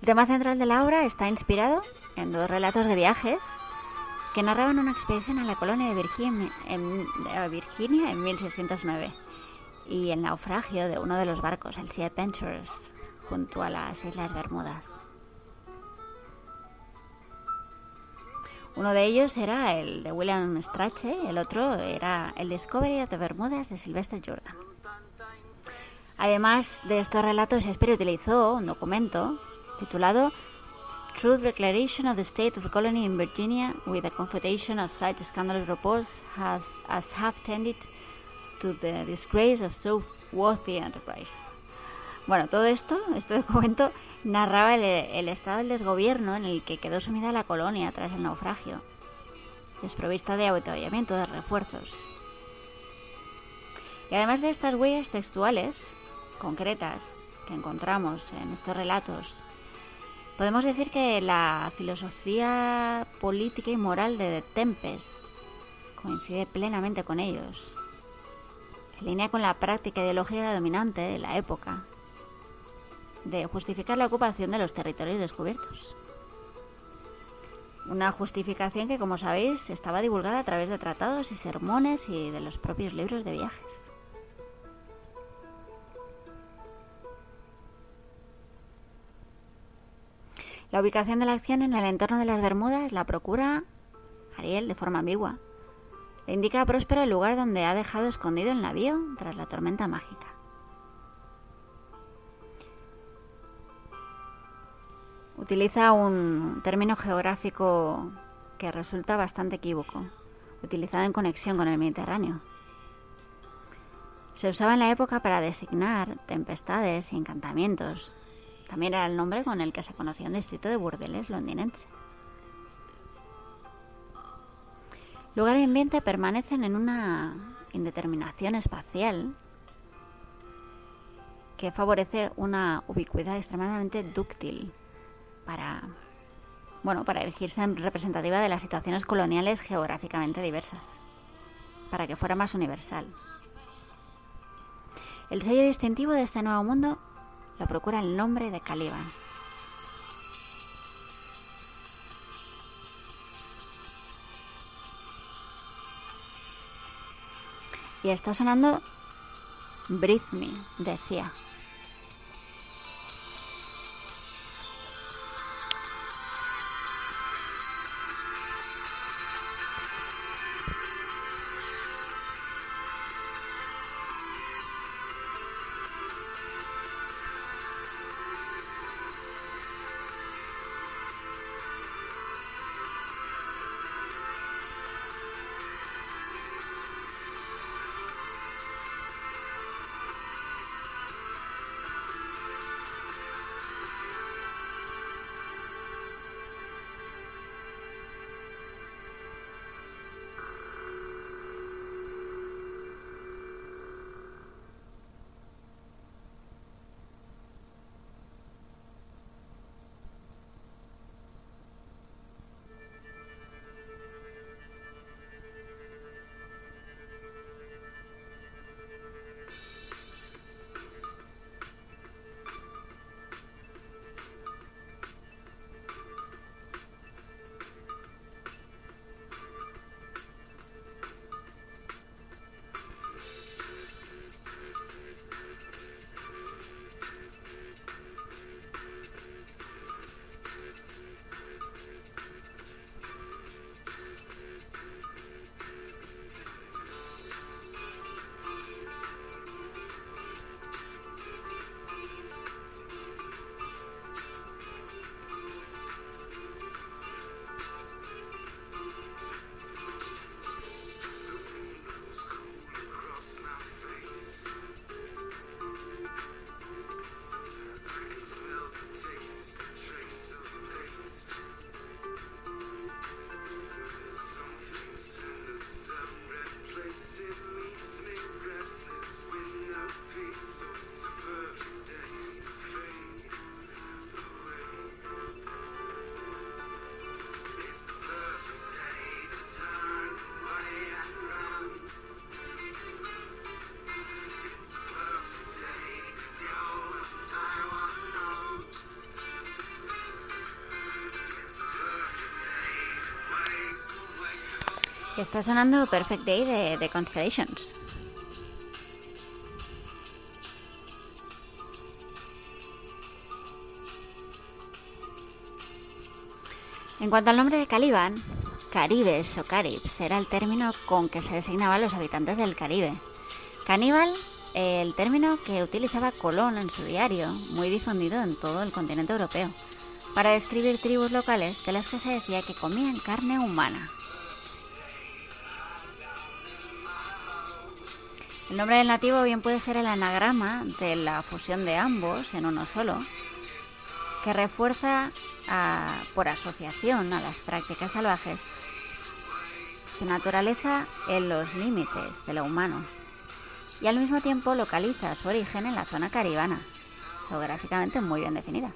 Speaker 1: El tema central de la obra está inspirado en dos relatos de viajes que narraban una expedición a la colonia de Virginia en, Virginia en 1609 y el naufragio de uno de los barcos, el Sea Adventures, junto a las Islas Bermudas. Uno de ellos era el de William Strache, el otro era el Discovery of the Bermudas de Sylvester Jordan. Además de estos relatos, Shakespeare utilizó un documento titulado Truth Declaration of the State of the Colony in Virginia with a confutation of such scandalous reports has, as have tended to the disgrace of so worthy enterprise. Bueno, todo esto, este *laughs* documento, narraba el, estado del desgobierno en el que quedó sumida la colonia tras el naufragio, desprovista de avituallamiento de refuerzos. Y además de estas huellas textuales concretas que encontramos en estos relatos, podemos decir que la filosofía política y moral de Tempest coincide plenamente con ellos en línea con la práctica ideológica dominante de la época, de justificar la ocupación de los territorios descubiertos. Una justificación que, como sabéis, estaba divulgada a través de tratados y sermones y de los propios libros de viajes. La ubicación de la acción en el entorno de las Bermudas la procura Ariel de forma ambigua, le indica a Próspero el lugar donde ha dejado escondido el navío tras la tormenta mágica. Utiliza un término geográfico que resulta bastante equívoco, utilizado en conexión con el Mediterráneo. Se usaba en la época para designar tempestades y encantamientos. También era el nombre con el que se conocía un distrito de burdeles londinenses. Lugar y ambiente permanecen en una indeterminación espacial que favorece una ubicuidad extremadamente dúctil para, bueno, para elegirse representativa de las situaciones coloniales geográficamente diversas, para que fuera más universal. El sello distintivo de este nuevo mundo lo procura el nombre de Caliban. Y está sonando Breathe Me de Está sonando Perfect Day de, de Constellations. En cuanto al nombre de Caliban, Caribes o Caribs era el término con que se designaban los habitantes del Caribe. Caníbal, el término que utilizaba Colón en su diario, muy difundido en todo el continente europeo, para describir tribus locales de las que se decía que comían carne humana. El nombre del nativo bien puede ser el anagrama de la fusión de ambos en uno solo, que refuerza por asociación a las prácticas salvajes su naturaleza en los límites de lo humano y al mismo tiempo localiza su origen en la zona caribana, geográficamente muy bien definida.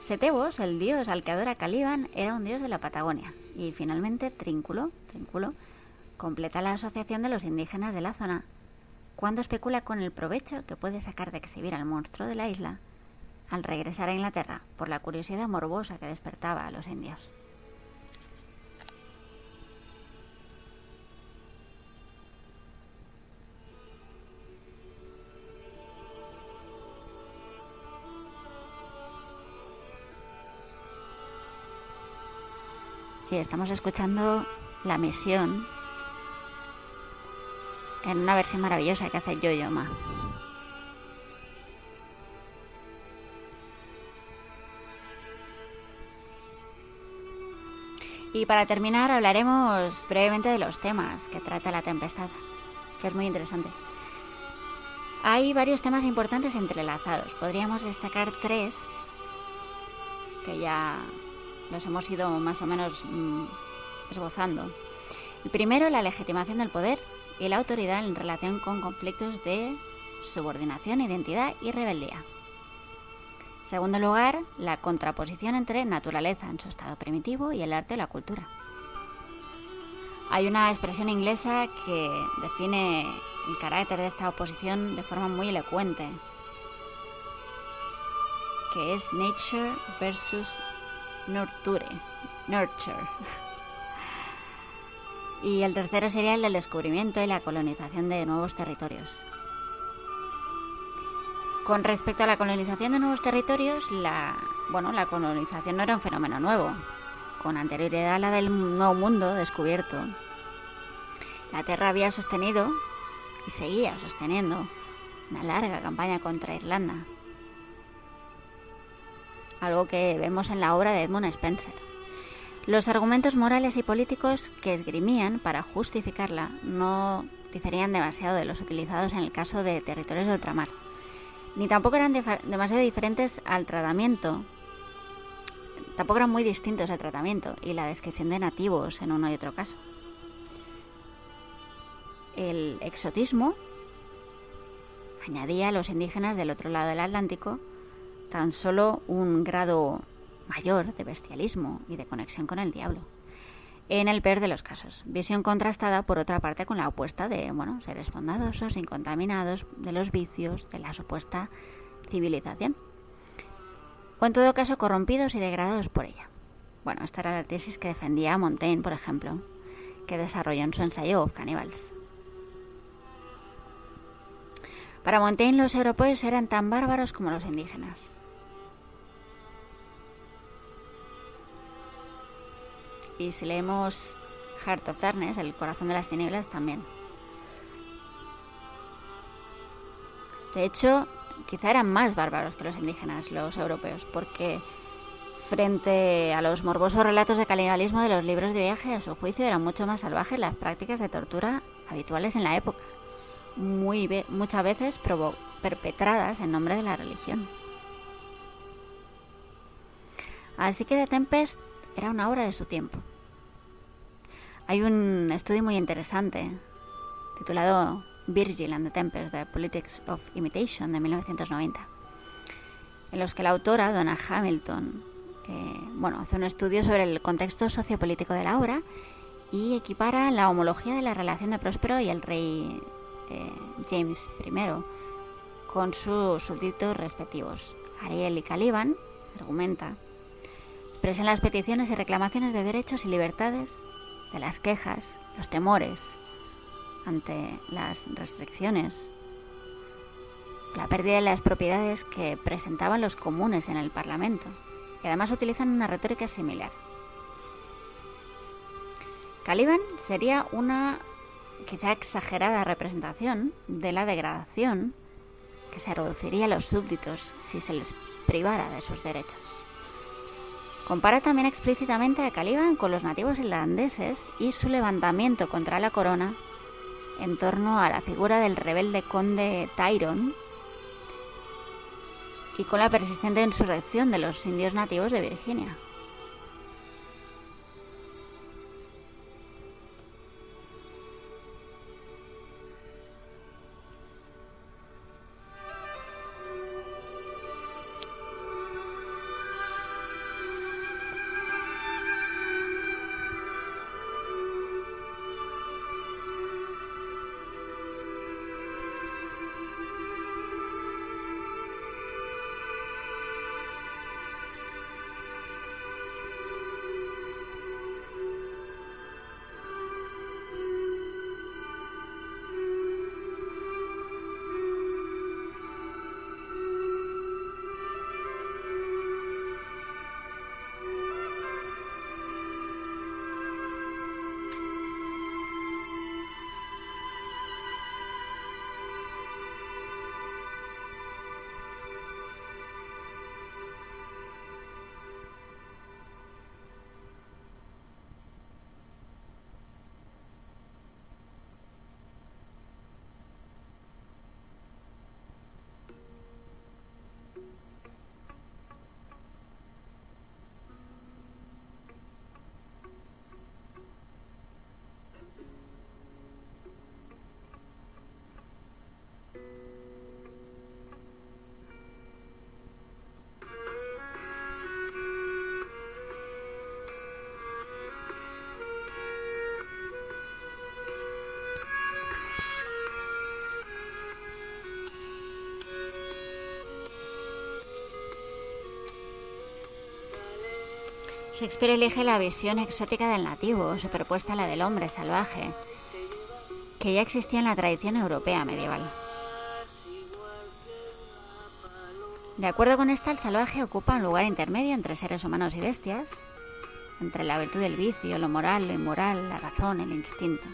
Speaker 1: Setebos, el dios al que adora Caliban, era un dios de la Patagonia y finalmente Trínculo, Trínculo completa la asociación de los indígenas de la zona, cuando especula con el provecho que puede sacar de exhibir al monstruo de la isla al regresar a Inglaterra por la curiosidad morbosa que despertaba a los indios. Y estamos escuchando la misión en una versión maravillosa que hace Yo-Yo Ma. Y para terminar hablaremos brevemente de los temas que trata la tempestad, que es muy interesante. Hay varios temas importantes entrelazados. Podríamos destacar tres que ya los hemos ido más o menos mm, esbozando. El primero, la legitimación del poder y la autoridad en relación con conflictos de subordinación, identidad y rebeldía. En segundo lugar, la contraposición entre naturaleza en su estado primitivo y el arte o la cultura. Hay una expresión inglesa que define el carácter de esta oposición de forma muy elocuente, que es nature versus nurture. nurture. Y el tercero sería el del descubrimiento y la colonización de nuevos territorios. Con respecto a la colonización de nuevos territorios, la, bueno, la colonización no era un fenómeno nuevo. Con anterioridad a la del Nuevo Mundo descubierto, la Tierra había sostenido y seguía sosteniendo una larga campaña contra Irlanda. Algo que vemos en la obra de Edmund Spencer. Los argumentos morales y políticos que esgrimían para justificarla no diferían demasiado de los utilizados en el caso de territorios de ultramar, ni tampoco eran demasiado diferentes al tratamiento, tampoco eran muy distintos al tratamiento y la descripción de nativos en uno y otro caso. El exotismo añadía a los indígenas del otro lado del Atlántico tan solo un grado mayor de bestialismo y de conexión con el diablo. En el peor de los casos, visión contrastada por otra parte con la opuesta de bueno, seres bondadosos, incontaminados, de los vicios, de la supuesta civilización. O en todo caso corrompidos y degradados por ella. Bueno, esta era la tesis que defendía Montaigne, por ejemplo, que desarrolló en su ensayo Of Cannibals. Para Montaigne los europeos eran tan bárbaros como los indígenas. Y si leemos Heart of Darkness, El corazón de las tinieblas, también. De hecho, quizá eran más bárbaros que los indígenas, los europeos, porque frente a los morbosos relatos de canibalismo de los libros de viaje, a su juicio eran mucho más salvajes las prácticas de tortura habituales en la época, muy muchas veces perpetradas en nombre de la religión. Así que The Tempest era una obra de su tiempo. Hay un estudio muy interesante titulado Virgil and the Tempest, The Politics of Imitation, de 1990, en los que la autora, Donna Hamilton, eh, bueno, hace un estudio sobre el contexto sociopolítico de la obra y equipara la homología de la relación de Próspero y el rey eh, James I con sus súbditos respectivos. Ariel y Caliban, argumenta, expresan las peticiones y reclamaciones de derechos y libertades, de las quejas, los temores ante las restricciones, la pérdida de las propiedades que presentaban los comunes en el Parlamento, y además utilizan una retórica similar. Caliban sería una quizá exagerada representación de la degradación que se reduciría a los súbditos si se les privara de sus derechos. Compara también explícitamente a Caliban con los nativos irlandeses y su levantamiento contra la corona en torno a la figura del rebelde conde Tyrone y con la persistente insurrección de los indios nativos de Virginia. Shakespeare elige la visión exótica del nativo, superpuesta a la del hombre salvaje, que ya existía en la tradición europea medieval. De acuerdo con esta, el salvaje ocupa un lugar intermedio entre seres humanos y bestias, entre la virtud del vicio, lo moral, lo inmoral, la razón, el instinto.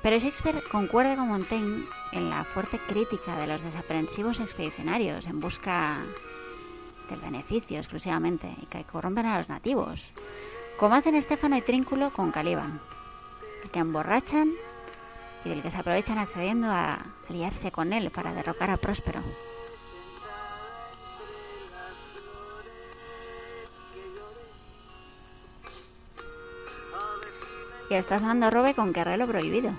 Speaker 1: Pero Shakespeare concuerda con Montaigne en la fuerte crítica de los desaprensivos expedicionarios en busca del beneficio exclusivamente y que corrompen a los nativos, como hacen Estefano y Trínculo con Caliban, que emborrachan y del que se aprovechan accediendo a aliarse con él para derrocar a Próspero. Y está sonando Robe con Guerrero Prohibido.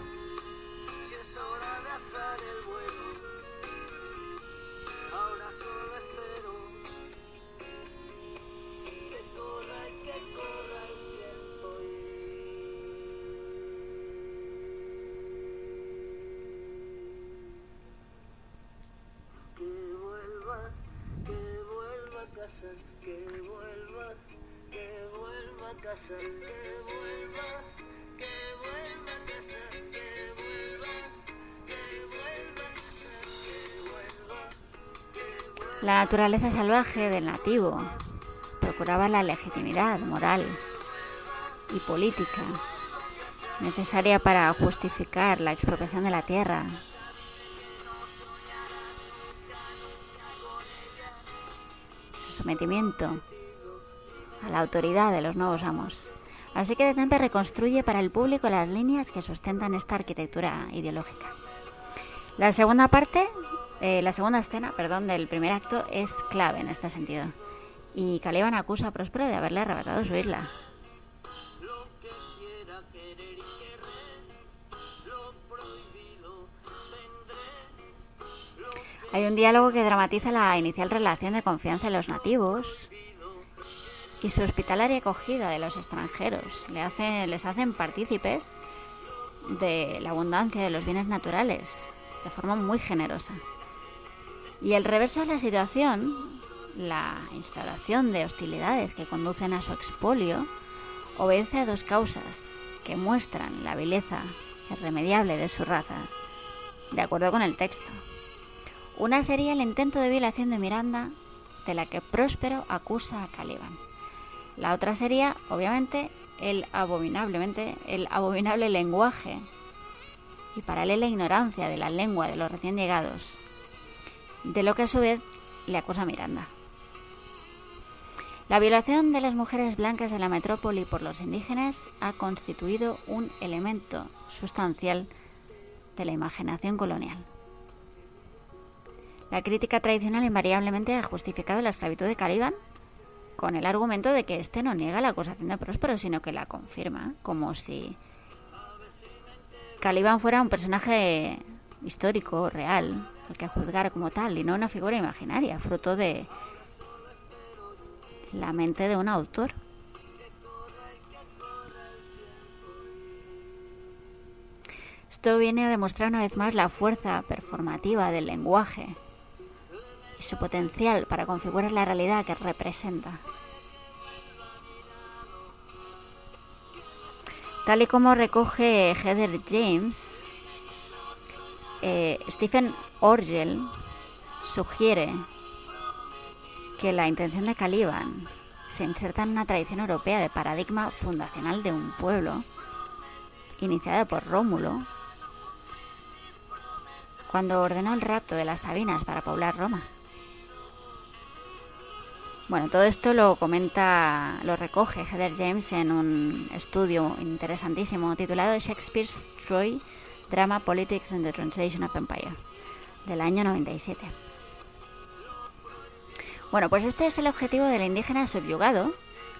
Speaker 1: La naturaleza salvaje del nativo procuraba la legitimidad moral y política necesaria para justificar la expropiación de la tierra. Su sometimiento a la autoridad de los nuevos amos. Así que de Tempe reconstruye para el público las líneas que sustentan esta arquitectura ideológica. La segunda parte, eh, la segunda escena, perdón, del primer acto es clave en este sentido. Y Caliban acusa a Próspero de haberle arrebatado su isla. Hay un diálogo que dramatiza la inicial relación de confianza en los nativos y su hospitalaria acogida de los extranjeros. Le hace, les hacen partícipes de la abundancia de los bienes naturales de forma muy generosa. Y el reverso de la situación, la instalación de hostilidades que conducen a su expolio, obedece a dos causas que muestran la vileza irremediable de su raza, de acuerdo con el texto. Una sería el intento de violación de Miranda, de la que Próspero acusa a Caliban. La otra sería, obviamente, el abominablemente, el abominable lenguaje y paralela ignorancia de la lengua de los recién llegados, de lo que a su vez le acusa Miranda. La violación de las mujeres blancas de la metrópoli por los indígenas ha constituido un elemento sustancial de la imaginación colonial. La crítica tradicional invariablemente ha justificado la esclavitud de Caliban con el argumento de que éste no niega la acusación de Próspero, sino que la confirma, como si Caliban fuera un personaje histórico, real, al que juzgar como tal, y no una figura imaginaria, fruto de la mente de un autor. Esto viene a demostrar una vez más la fuerza performativa del lenguaje y su potencial para configurar la realidad que representa. Tal y como recoge Heather James, eh, Stephen Orgel sugiere que la intención de Caliban se inserta en una tradición europea de paradigma fundacional de un pueblo, iniciada por Rómulo, cuando ordenó el rapto de las Sabinas para poblar Roma. Bueno, todo esto lo comenta, lo recoge Heather James en un estudio interesantísimo titulado Shakespeare's Troy Drama Politics and the Translation of Empire del año 97. Bueno, pues este es el objetivo del indígena subyugado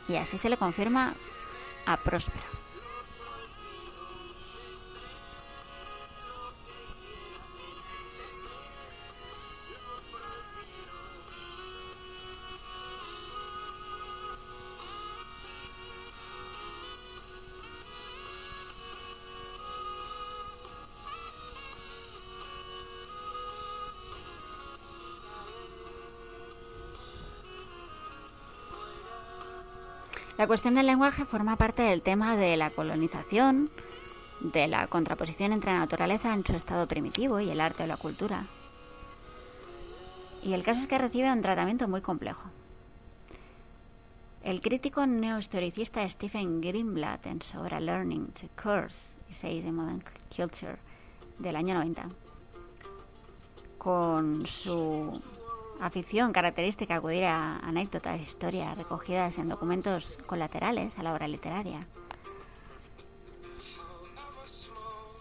Speaker 1: y así se le confirma a Próspero. La cuestión del lenguaje forma parte del tema de la colonización, de la contraposición entre la naturaleza en su estado primitivo y el arte o la cultura. Y el caso es que recibe un tratamiento muy complejo. El crítico neohistoricista Stephen Greenblatt en su obra Learning to Curse, Essays in Modern Culture, del año 90, con su afición característica acudir a anécdotas, historias recogidas en documentos colaterales a la obra literaria,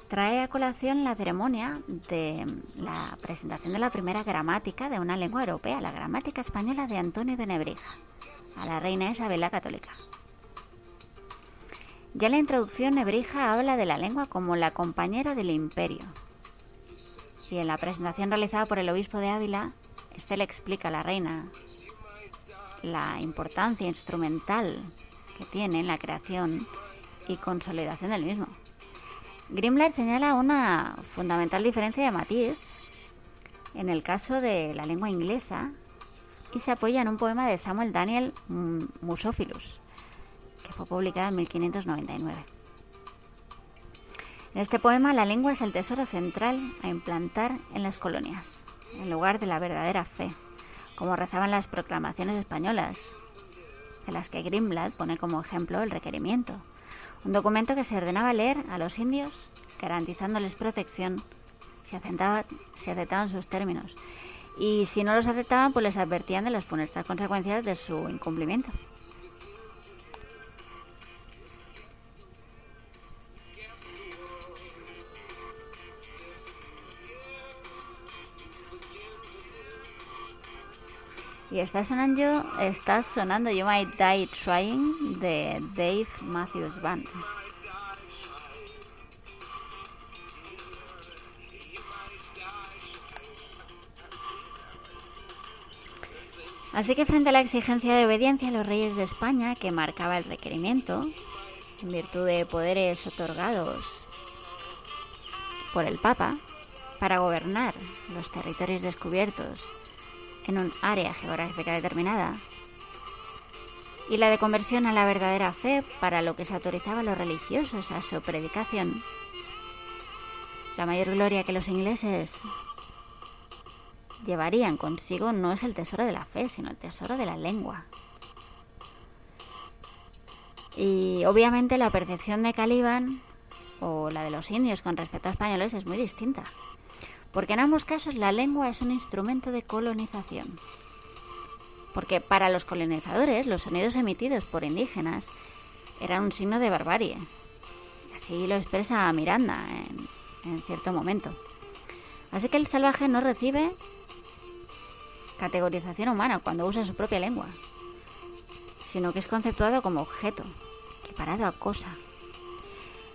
Speaker 1: trae a colación la ceremonia de la presentación de la primera gramática de una lengua europea, la gramática española de Antonio de Nebrija, a la reina Isabel la Católica. Ya en la introducción, Nebrija habla de la lengua como la compañera del imperio. Y en la presentación realizada por el obispo de Ávila, este le explica a la reina la importancia instrumental que tiene en la creación y consolidación del mismo. Grimler señala una fundamental diferencia de matiz en el caso de la lengua inglesa y se apoya en un poema de Samuel Daniel Musophilus, que fue publicado en 1599. En este poema la lengua es el tesoro central a implantar en las colonias, en lugar de la verdadera fe, como rezaban las proclamaciones españolas, de las que Grimblad pone como ejemplo el requerimiento, un documento que se ordenaba leer a los indios garantizándoles protección si, si aceptaban sus términos. Y si no los aceptaban, pues les advertían de las funestas consecuencias de su incumplimiento. Y está sonando, está sonando You Might Die Trying de Dave Matthews Band. Así que frente a la exigencia de obediencia a los reyes de España, que marcaba el requerimiento, en virtud de poderes otorgados por el Papa, para gobernar los territorios descubiertos en un área geográfica determinada, y la de conversión a la verdadera fe para lo que se autorizaba a los religiosos a su predicación. La mayor gloria que los ingleses llevarían consigo no es el tesoro de la fe, sino el tesoro de la lengua. Y obviamente la percepción de Caliban o la de los indios con respecto a españoles es muy distinta, porque en ambos casos la lengua es un instrumento de colonización. Porque para los colonizadores los sonidos emitidos por indígenas eran un signo de barbarie. Así lo expresa Miranda en, cierto momento. Así que el salvaje no recibe categorización humana cuando usa su propia lengua, sino que es conceptuado como objeto, equiparado a cosa.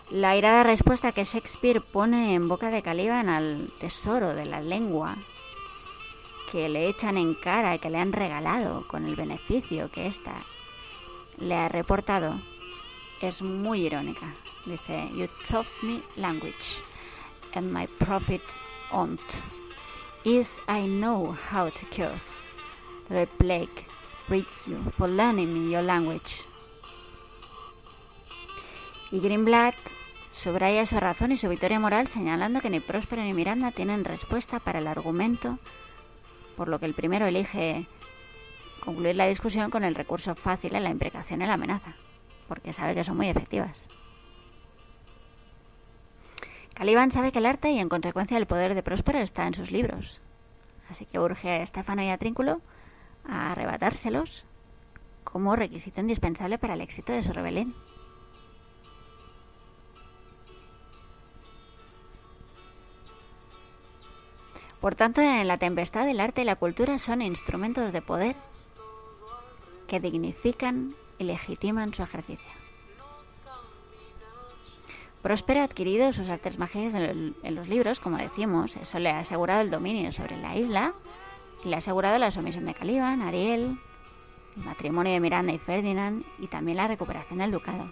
Speaker 1: La irada respuesta que Shakespeare pone en boca de Caliban al tesoro de la lengua que le echan en cara que le han regalado con el beneficio que ésta le ha reportado es muy irónica. Dice, You taught me language and my profit on't is I know how to curse. The plague break you for learning me your language. Y Greenblatt subraya su razón y su victoria moral señalando que ni Próspero ni Miranda tienen respuesta para el argumento, por lo que el primero elige concluir la discusión con el recurso fácil en la imprecación y la amenaza, porque sabe que son muy efectivas. Caliban sabe que el arte y en consecuencia el poder de Próspero está en sus libros. Así que urge a Estefano y a Trínculo a arrebatárselos como requisito indispensable para el éxito de su rebelión. Por tanto, en la tempestad el arte y la cultura son instrumentos de poder que dignifican y legitiman su ejercicio. Próspero ha adquirido sus artes mágicas en, los libros, como decimos. Eso le ha asegurado el dominio sobre la isla y le ha asegurado la sumisión de Caliban, Ariel, el matrimonio de Miranda y Ferdinand y también la recuperación del ducado.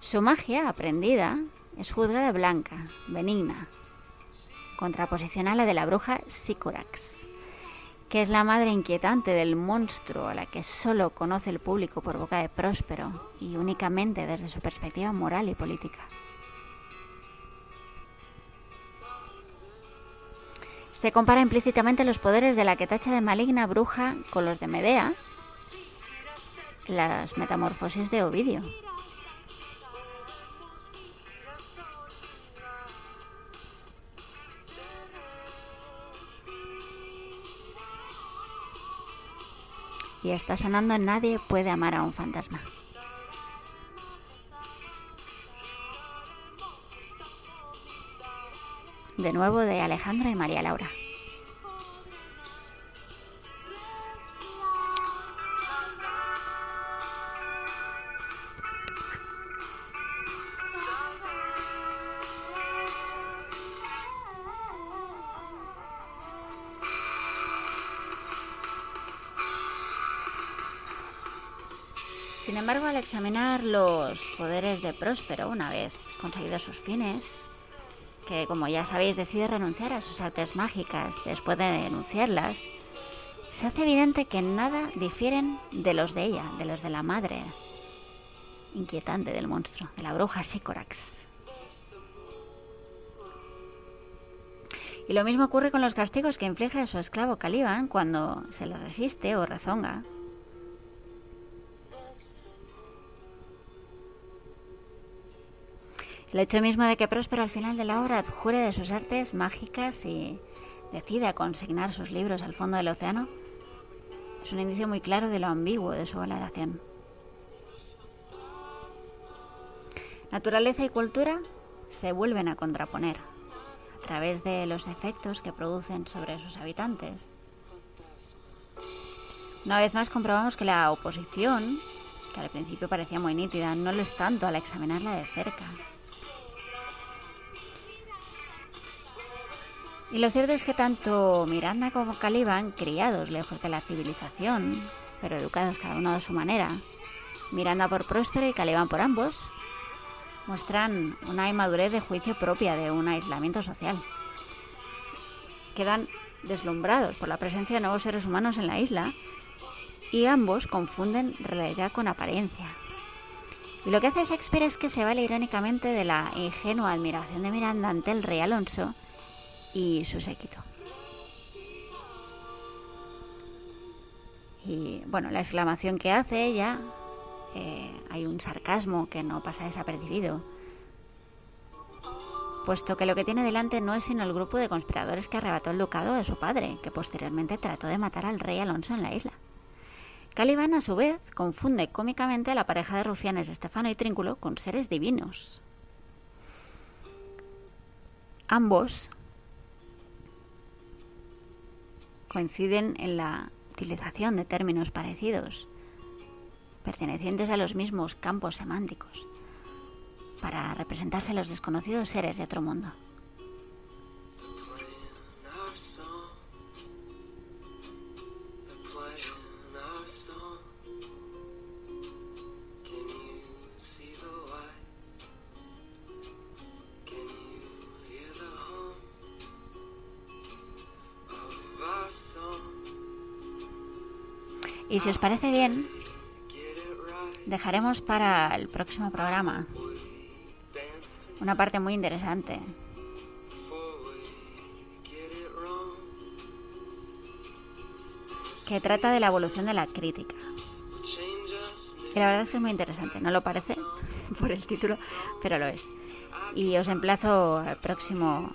Speaker 1: Su magia aprendida es juzgada blanca, benigna, contraposición a la de la bruja Sycorax, que es la madre inquietante del monstruo a la que solo conoce el público por boca de Próspero y únicamente desde su perspectiva moral y política. Se compara implícitamente los poderes de la que tacha de maligna bruja con los de Medea, las metamorfosis de Ovidio. Y está sonando Nadie puede amar a un fantasma. De nuevo de Alejandro y María Laura. Embargo, al examinar los poderes de Próspero, una vez conseguidos sus fines, que como ya sabéis decide renunciar a sus artes mágicas después de denunciarlas, se hace evidente que nada difieren de los de ella, de los de la madre inquietante del monstruo, de la bruja Sycorax. Y lo mismo ocurre con los castigos que inflige a su esclavo Caliban cuando se le resiste o rezonga El hecho mismo de que Próspero al final de la obra adjure de sus artes mágicas y decida consignar sus libros al fondo del océano es un indicio muy claro de lo ambiguo de su valoración. Naturaleza y cultura se vuelven a contraponer a través de los efectos que producen sobre sus habitantes. Una vez más comprobamos que la oposición, que al principio parecía muy nítida, no lo es tanto al examinarla de cerca. Y lo cierto es que tanto Miranda como Caliban, criados lejos de la civilización, pero educados cada uno de su manera, Miranda por Próspero y Caliban por ambos, muestran una inmadurez de juicio propia de un aislamiento social. Quedan deslumbrados por la presencia de nuevos seres humanos en la isla y ambos confunden realidad con apariencia. Y lo que hace Shakespeare es que se vale irónicamente de la ingenua admiración de Miranda ante el rey Alonso y su séquito. Y bueno, la exclamación que hace ella, eh, hay un sarcasmo que no pasa desapercibido, puesto que lo que tiene delante no es sino el grupo de conspiradores que arrebató el ducado de su padre, que posteriormente trató de matar al rey Alonso en la isla. Caliban, a su vez, confunde cómicamente a la pareja de rufianes Estefano y Trínculo con seres divinos. Ambos coinciden en la utilización de términos parecidos, pertenecientes a los mismos campos semánticos, para representarse a los desconocidos seres de otro mundo. Y si os parece bien, dejaremos para el próximo programa una parte muy interesante. que trata de la evolución de la crítica. Y la verdad es que es muy interesante, no lo parece *laughs* por el título, pero lo es. Y os emplazo al próximo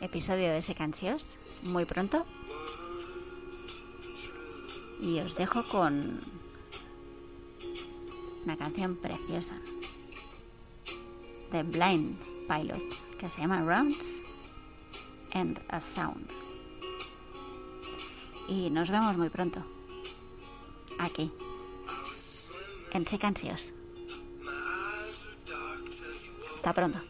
Speaker 1: episodio de Secancios, muy pronto. Y os dejo con una canción preciosa de Blind Pilot que se llama Rounds and a Sound. Y nos vemos muy pronto aquí en Secancios. Hasta pronto.